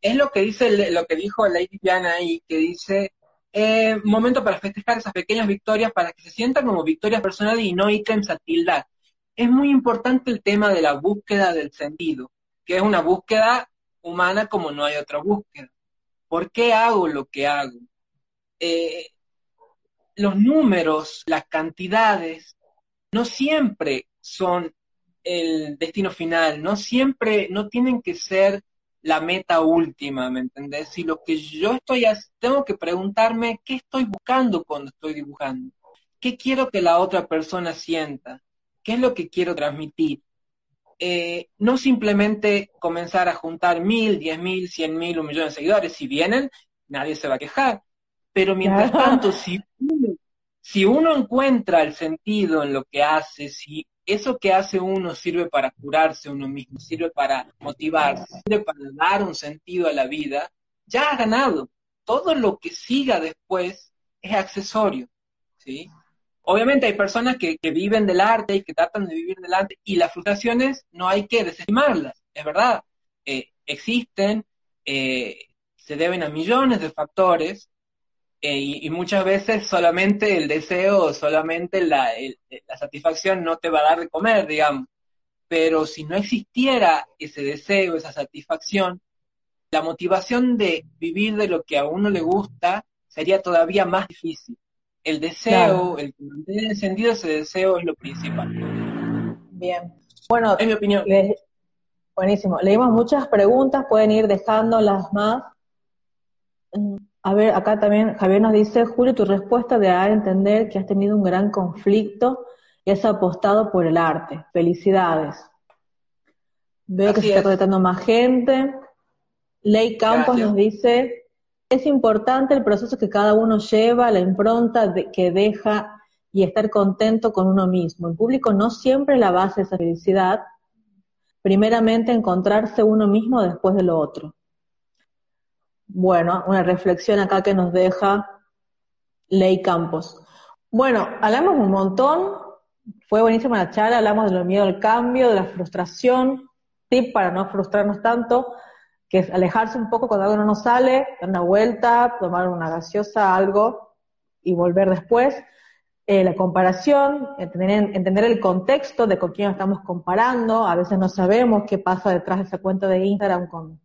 S2: Es lo que dice lo que dijo Lady Diana ahí, que dice eh, momento para festejar esas pequeñas victorias para que se sientan como victorias personales y no ítems a tildar. Es muy importante el tema de la búsqueda del sentido, que es una búsqueda humana como no hay otra búsqueda. ¿Por qué hago lo que hago? Eh, los números, las cantidades, no siempre son el destino final, no siempre, no tienen que ser la meta última, ¿me entendés? Si lo que yo estoy tengo que preguntarme qué estoy buscando cuando estoy dibujando, qué quiero que la otra persona sienta, qué es lo que quiero transmitir. Eh, no simplemente comenzar a juntar mil, diez mil, cien mil, un millón de seguidores. Si vienen, nadie se va a quejar. Pero mientras tanto, si si uno encuentra el sentido en lo que hace, si eso que hace uno sirve para curarse uno mismo, sirve para motivarse, sirve para dar un sentido a la vida, ya ha ganado. Todo lo que siga después es accesorio, ¿sí? Obviamente hay personas que, viven del arte y que tratan de vivir del arte y las frustraciones no hay que desestimarlas, es verdad. Eh, existen, eh, se deben a millones de factores, eh, y, muchas veces solamente el deseo, solamente la, la satisfacción no te va a dar de comer, digamos. Pero si no existiera ese deseo, esa satisfacción, la motivación de vivir de lo que a uno le gusta sería todavía más difícil. El deseo, el mantener encendido ese deseo es lo principal.
S1: Bien. Bueno, en mi opinión. buenísimo. Leímos muchas preguntas, pueden ir dejándolas más. A ver, acá también Javier nos dice, Julio, tu respuesta de dar a entender que has tenido un gran conflicto y has apostado por el arte. Felicidades. Veo que se está conectando más gente. Ley Campos nos dice, es importante el proceso que cada uno lleva, la impronta que deja y estar contento con uno mismo. El público no siempre la base de esa felicidad. primeramente encontrarse uno mismo después de lo otro. Bueno, una reflexión acá que nos deja Ley Campos. Bueno, hablamos un montón, fue buenísima la charla, hablamos de lo miedo al cambio, de la frustración, tip para no frustrarnos tanto, que es alejarse un poco cuando algo no nos sale, dar una vuelta, tomar una gaseosa, algo, y volver después. Eh, la comparación, entender, entender, el contexto de con quién estamos comparando, a veces no sabemos qué pasa detrás de esa cuenta de Instagram con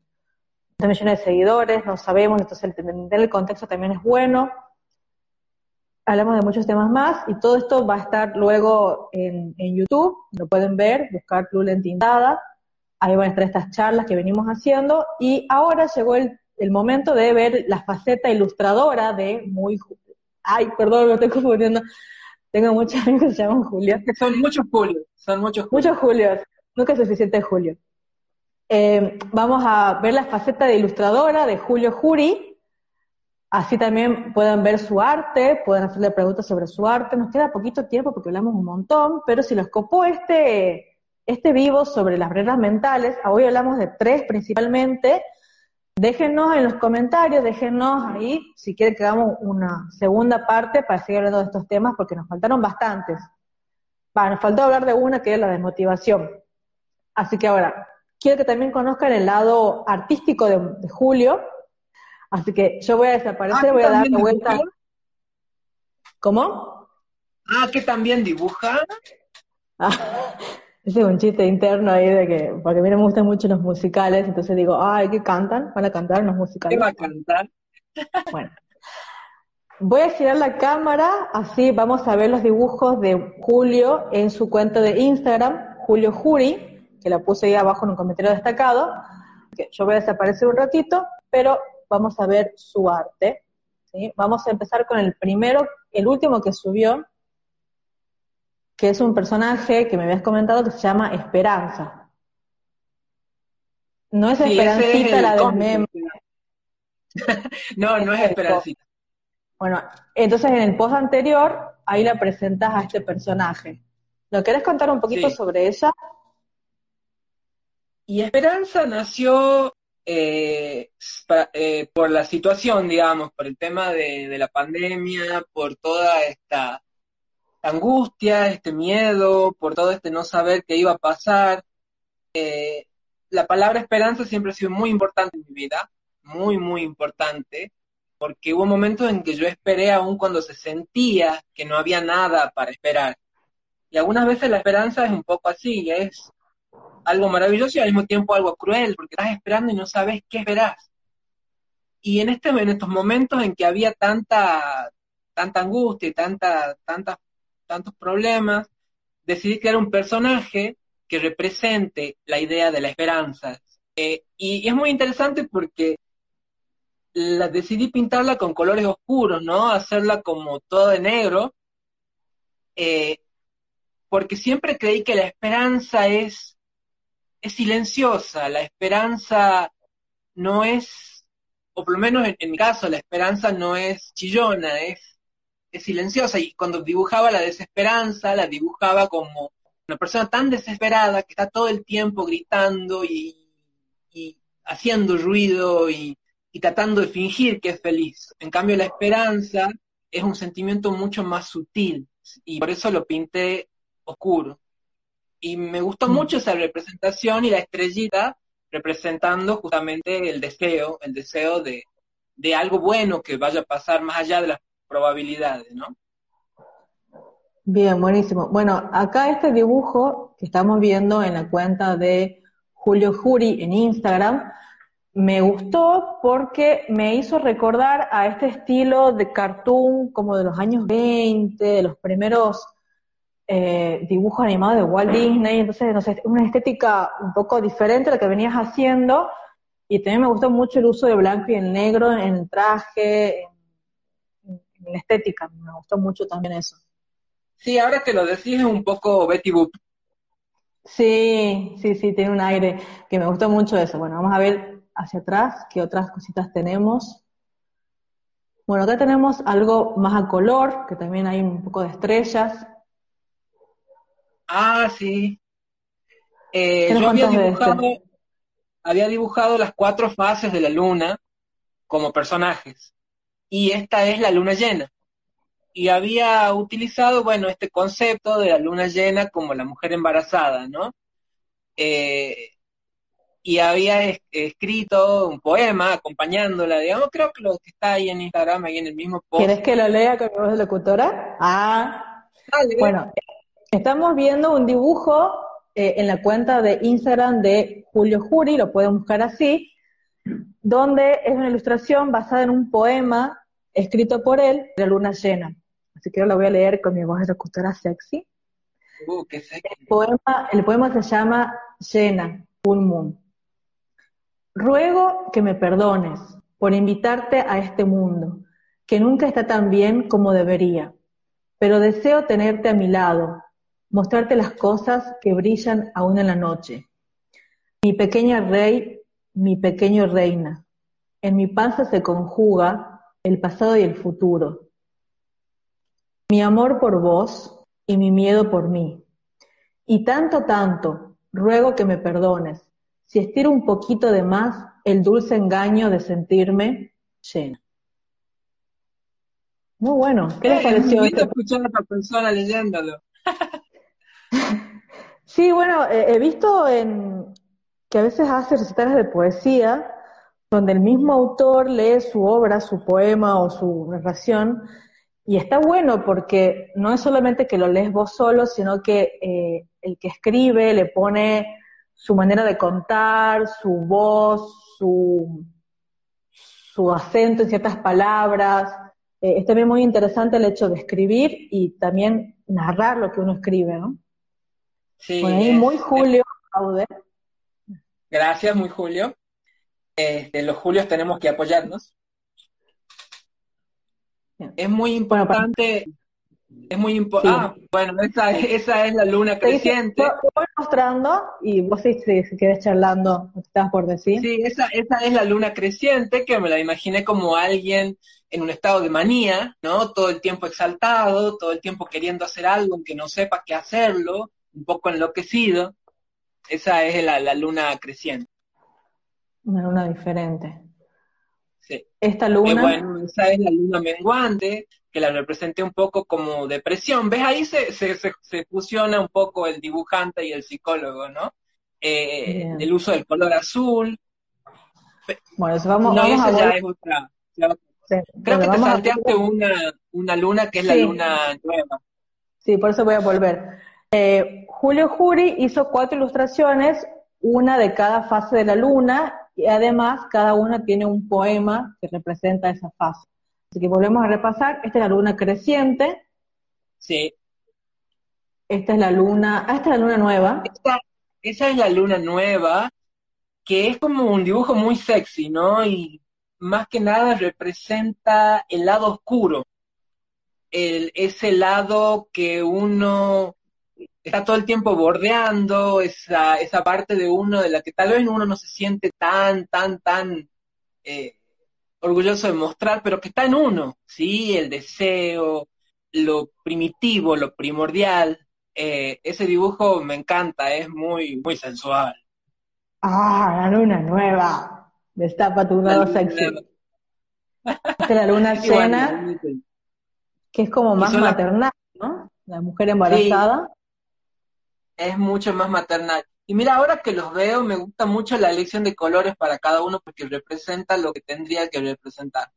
S1: millones de seguidores, no sabemos, entonces entender el contexto también es bueno. Hablamos de muchos temas más y todo esto va a estar luego en, YouTube, lo pueden ver, buscar Lula Entintada, ahí van a estar estas charlas que venimos haciendo y ahora llegó el, el momento de ver la faceta ilustradora de muy Ay, perdón, me estoy confundiendo. Tengo muchos amigos que se llaman Julio.
S2: Son muchos Julios, son muchos
S1: Julios. Muchos Julios, nunca es suficiente Julio. Eh, vamos a ver la faceta de ilustradora de Julio Juri. Así también pueden ver su arte, pueden hacerle preguntas sobre su arte. Nos queda poquito tiempo porque hablamos un montón, pero si los copó este, este vivo sobre las barreras mentales, hoy hablamos de tres principalmente, Déjenos en los comentarios, déjenos ahí si quieren que hagamos una segunda parte para seguir hablando de estos temas porque nos faltaron bastantes. nos faltó hablar de una que es la desmotivación. Así que ahora, quiero que también conozcan el lado artístico de, Julio. Así que yo voy a desaparecer, ah, voy a dar vuelta. ¿Cómo?
S2: Ah, que también dibuja.
S1: Ah, ese es un chiste interno ahí de que, porque a mí me gustan mucho los musicales, entonces digo, ay, ¿qué cantan? ¿Van a cantar los musicales?
S2: ¿Qué va a cantar?
S1: Bueno. Voy a girar la cámara, así vamos a ver los dibujos de Julio en su cuenta de Instagram, Julio Juri, que la puse ahí abajo en un comentario destacado. Yo voy a desaparecer un ratito, pero vamos a ver su arte. ¿sí? Vamos a empezar con el primero, el último que subió, que es un personaje que me habías comentado que se llama Esperanza. No es Esperancita la del meme.
S2: no, no es Esperancita.
S1: Bueno, entonces en el post anterior, ahí la presentas a este personaje. ¿Lo querés contar un poquito sobre ella?
S2: Y Esperanza nació eh, eh, por la situación, digamos, por el tema de la pandemia, por toda esta angustia, este miedo, por todo este no saber qué iba a pasar. Eh, la palabra esperanza siempre ha sido muy importante en mi vida, muy, muy importante, porque hubo momentos en que yo esperé aún cuando se sentía que no había nada para esperar. Y algunas veces la esperanza es un poco así, es algo maravilloso y al mismo tiempo algo cruel, porque estás esperando y no sabes qué esperás. Y en, este, en estos momentos en que había tanta, tanta angustia y tanta, tanta tantos problemas, decidí crear un personaje que represente la idea de la esperanza. Eh, y, es muy interesante porque la, decidí pintarla con colores oscuros, ¿no? Hacerla como todo de negro, eh, porque siempre creí que la esperanza es, es silenciosa, la esperanza no es, o por lo menos en mi caso, la esperanza no es chillona, es es silenciosa y cuando dibujaba la desesperanza, la dibujaba como una persona tan desesperada que está todo el tiempo gritando y, haciendo ruido y, tratando de fingir que es feliz. En cambio, la esperanza es un sentimiento mucho más sutil y por eso lo pinté oscuro. Y me gustó mm. mucho esa representación y la estrellita representando justamente el deseo, el deseo de, de algo bueno que vaya a pasar más allá de las probabilidades, ¿no?
S1: Bien, buenísimo. Bueno, acá este dibujo que estamos viendo en la cuenta de Julio Juri en Instagram, me gustó porque me hizo recordar a este estilo de cartoon como de los años 20, de los primeros eh, dibujos animados de Walt Disney, entonces, no sé, una estética un poco diferente a la que venías haciendo, y también me gustó mucho el uso de blanco y el negro en el traje, la estética, me gustó mucho también eso.
S2: Sí, ahora que lo decís es un poco Betty Boop.
S1: Sí, sí, sí, tiene un aire que me gustó mucho eso. Bueno, vamos a ver hacia atrás qué otras cositas tenemos. Bueno, acá tenemos algo más a color, que también hay un poco de estrellas.
S2: Ah, sí. Eh, yo había dibujado, había dibujado las cuatro fases de la luna como personajes. Y esta es la luna llena. Y había utilizado, bueno, este concepto de la luna llena como la mujer embarazada, ¿no? Eh, y había escrito un poema acompañándola, digamos, creo que lo que está ahí en Instagram, ahí en el mismo post.
S1: ¿Quieres que lo lea con voz de locutora? Ah, bueno, estamos viendo un dibujo eh, en la cuenta de Instagram de Julio Juri, lo pueden buscar así, donde es una ilustración basada en un poema escrito por él, de la luna llena. Así que ahora lo voy a leer con mi voz de locutora sexy.
S2: Uh, qué sexy.
S1: El, poema, el poema se llama Llena, Full Moon. Ruego que me perdones por invitarte a este mundo, que nunca está tan bien como debería, pero deseo tenerte a mi lado, mostrarte las cosas que brillan aún en la noche. Mi pequeña rey, mi pequeño reina, en mi panza se conjuga el pasado y el futuro. Mi amor por vos y mi miedo por mí. Y tanto, tanto, ruego que me perdones, si estiro un poquito de más el dulce engaño de sentirme llena. Muy bueno, ¿qué les pareció?
S2: escuchar a otra persona leyéndolo.
S1: sí, bueno, he visto en, que a veces hace recitales de poesía donde el mismo autor lee su obra, su poema o su narración, y está bueno porque no es solamente que lo lees vos solo, sino que eh, el que escribe le pone su manera de contar, su voz, su, su acento en ciertas palabras. Eh, es también muy interesante el hecho de escribir y también narrar lo que uno escribe, ¿no?
S2: Sí.
S1: muy Julio Aude.
S2: Gracias, muy Julio. Este, los Julios tenemos que apoyarnos. Es muy importante es muy importante. Ah, bueno, esa, esa, es la luna creciente. Te
S1: voy mostrando y vos si, si, querés charlando, estás por decir.
S2: Sí, esa, esa es la luna creciente, que me la imaginé como alguien en un estado de manía, ¿no? Todo el tiempo exaltado, todo el tiempo queriendo hacer algo aunque no sepa qué hacerlo, un poco enloquecido. Esa es la, la luna creciente.
S1: Una luna diferente.
S2: Sí.
S1: Esta luna.
S2: bueno, esa es la luna menguante, que la representé un poco como depresión. ¿Ves? Ahí se, se, se, fusiona un poco el dibujante y el psicólogo, ¿no? Eh, el uso del color azul.
S1: Bueno, eso vamos, no, vamos
S2: a ya es otra. Creo que te salteaste una, una luna que es la luna nueva.
S1: Sí, por eso voy a volver. Eh, Julio Juri hizo cuatro ilustraciones, una de cada fase de la luna, y además cada una tiene un poema que representa esa fase. Así que volvemos a repasar. Esta es la luna creciente.
S2: Sí.
S1: Esta es la luna, ah, esta es la luna nueva.
S2: esa es la luna nueva, que es como un dibujo muy sexy, ¿no? Y más que nada representa el lado oscuro. El, ese lado que uno está todo el tiempo bordeando, esa, esa parte de uno de la que tal vez uno no se siente tan, tan, tan eh, orgulloso de mostrar, pero que está en uno, ¿sí? El deseo, lo primitivo, lo primordial. Eh, ese dibujo me encanta, es muy, muy sensual.
S1: Ah, la luna nueva. Destapa tu lado sexy. Esta la luna llena, que es como más maternal, ¿no? La mujer embarazada.
S2: Es mucho más maternal. Y mira, ahora que los veo, me gusta mucho la elección de colores para cada uno porque representa lo que tendría que representar.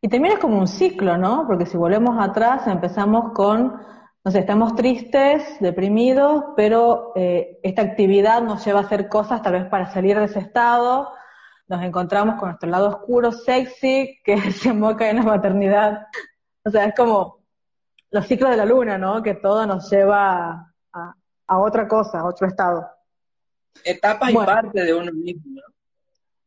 S1: Y también es como un ciclo, ¿no? Porque si volvemos atrás, empezamos con, no sé, estamos tristes, deprimidos, pero eh, esta actividad nos lleva a hacer cosas tal vez para salir de ese estado. Nos encontramos con nuestro lado oscuro, sexy, que se enfoca en la maternidad. O sea, es como los ciclos de la luna, ¿no? Que todo nos lleva a, otra cosa, a otro estado.
S2: Etapas y parte de uno mismo.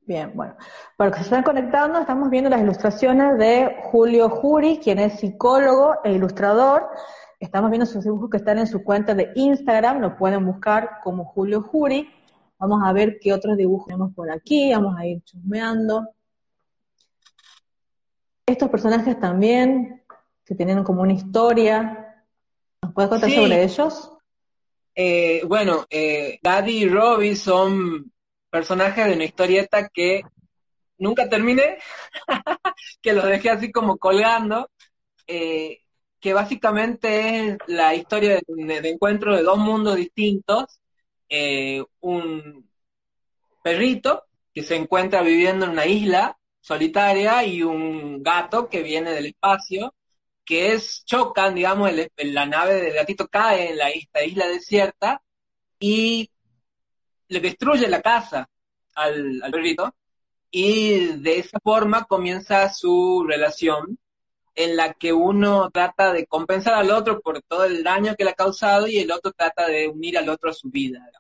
S1: Bien, bueno. Para que se están conectando, estamos viendo las ilustraciones de Julio Juri, quien es psicólogo e ilustrador. Estamos viendo sus dibujos que están en su cuenta de Instagram, lo pueden buscar como Julio Juri. Vamos a ver qué otros dibujos tenemos por aquí, vamos a ir chusmeando. Estos personajes también, que tienen como una historia, ¿nos puedes contar sobre ellos?
S2: Eh, bueno, eh, Daddy y Robbie son personajes de una historieta que nunca terminé, que los dejé así como colgando, eh, que básicamente es la historia de, encuentro de dos mundos distintos, eh, un perrito que se encuentra viviendo en una isla solitaria y un gato que viene del espacio, que es, chocan, digamos, la nave del gatito cae en la isla, isla desierta y le destruye la casa al, al perrito y de esa forma comienza su relación en la que uno trata de compensar al otro por todo el daño que le ha causado y el otro trata de unir al otro a su vida.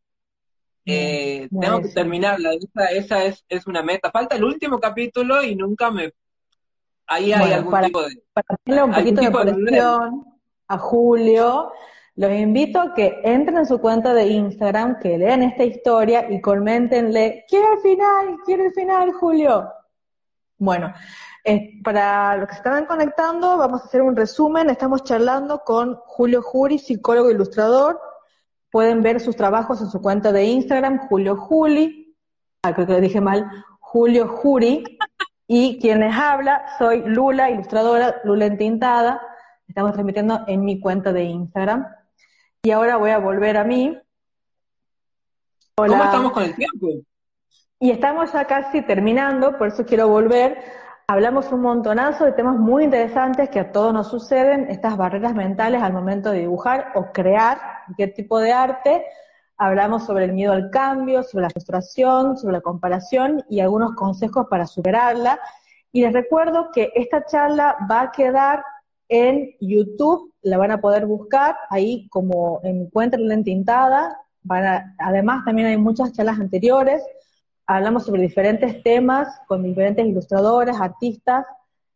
S2: Eh, tengo que terminarla, esa, esa es, es, una meta. Falta el último capítulo y nunca me... Ahí hay algún tipo de...
S1: Para hacerle un poquito de presión a Julio, los invito a que entren en su cuenta de Instagram, que lean esta historia y comentenle, quiero el final, quiero el final, Julio. Bueno, eh, para los que se están conectando, vamos a hacer un resumen. Estamos charlando con Julio Juri, psicólogo e ilustrador, Pueden ver sus trabajos en su cuenta de Instagram, Julio Juli. Ah, creo que lo dije mal. Julio Juri. Y quien les habla, soy Lula, ilustradora, Lula Entintada. Estamos transmitiendo en mi cuenta de Instagram. Y ahora voy a volver a mí.
S2: Hola. ¿Cómo estamos con el tiempo?
S1: Y estamos ya casi terminando, por eso quiero volver Hablamos un montonazo de temas muy interesantes que a todos nos suceden, estas barreras mentales al momento de dibujar o crear cualquier tipo de arte. Hablamos sobre el miedo al cambio, sobre la frustración, sobre la comparación y algunos consejos para superarla. Y les recuerdo que esta charla va a quedar en YouTube, la van a poder buscar ahí como en cuenta la tintada. además, también hay muchas charlas anteriores hablamos sobre diferentes temas con diferentes ilustradores, artistas,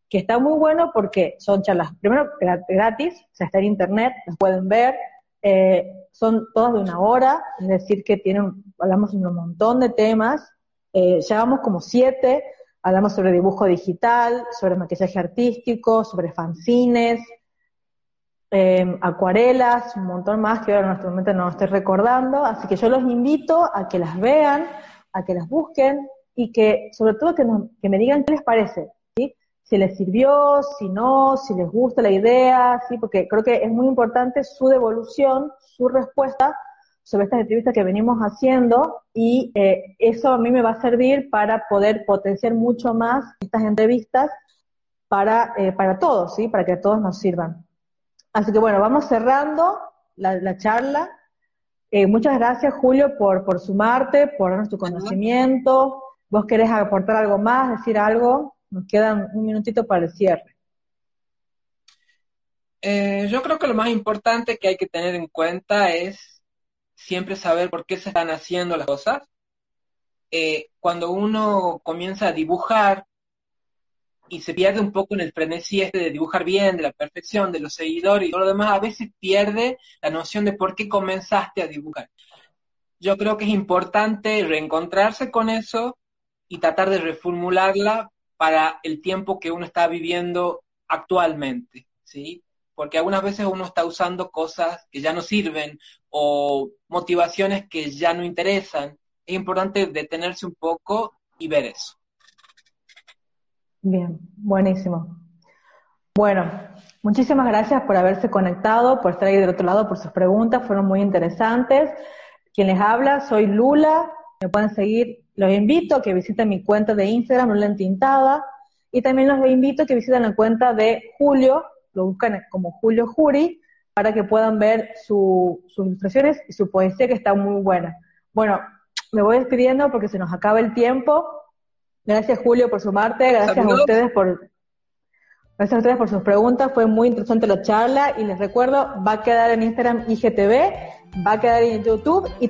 S1: que está muy bueno porque son charlas, primero gratis, o sea, está en internet, las pueden ver, eh, son todas de una hora, es decir, que tienen, hablamos de un montón de temas, eh, llevamos como siete, hablamos sobre dibujo digital, sobre maquillaje artístico, sobre fanzines, eh, acuarelas, un montón más que ahora en este momento no estoy recordando, así que yo los invito a que las vean, a que las busquen y que sobre todo que me digan qué les parece, ¿sí? Si les sirvió, si no, si les gusta la idea, ¿sí? porque creo que es muy importante su devolución, su respuesta sobre estas entrevistas que venimos haciendo y eh, eso a mí me va a servir para poder potenciar mucho más estas entrevistas para, eh, para todos, ¿sí? para que a todos nos sirvan. Así que bueno, vamos cerrando la, la charla. Eh, muchas gracias, Julio, por, por sumarte, por darnos tu conocimiento. ¿Vos querés aportar algo más, decir algo? Nos quedan un minutito para el cierre.
S2: Eh, yo creo que lo más importante que hay que tener en cuenta es siempre saber por qué se están haciendo las cosas. Eh, cuando uno comienza a dibujar, y se pierde un poco en el frenesí este de dibujar bien, de la perfección, de los seguidores y todo lo demás, a veces pierde la noción de por qué comenzaste a dibujar. Yo creo que es importante reencontrarse con eso y tratar de reformularla para el tiempo que uno está viviendo actualmente, ¿sí? Porque algunas veces uno está usando cosas que ya no sirven o motivaciones que ya no interesan. Es importante detenerse un poco y ver eso.
S1: Bien, buenísimo. Bueno, muchísimas gracias por haberse conectado, por estar ahí del otro lado, por sus preguntas, fueron muy interesantes. Quien les habla, soy Lula, me pueden seguir, los invito a que visiten mi cuenta de Instagram, Lula Entintada, y también los invito a que visiten la cuenta de Julio, lo buscan como Julio Juri, para que puedan ver sus ilustraciones y su poesía que está muy buena. Bueno, me voy despidiendo porque se nos acaba el tiempo. Gracias Julio por sumarte, gracias a ustedes por gracias a ustedes por sus preguntas, fue muy interesante la charla y les recuerdo, va a quedar en Instagram IGTV, va a quedar en YouTube y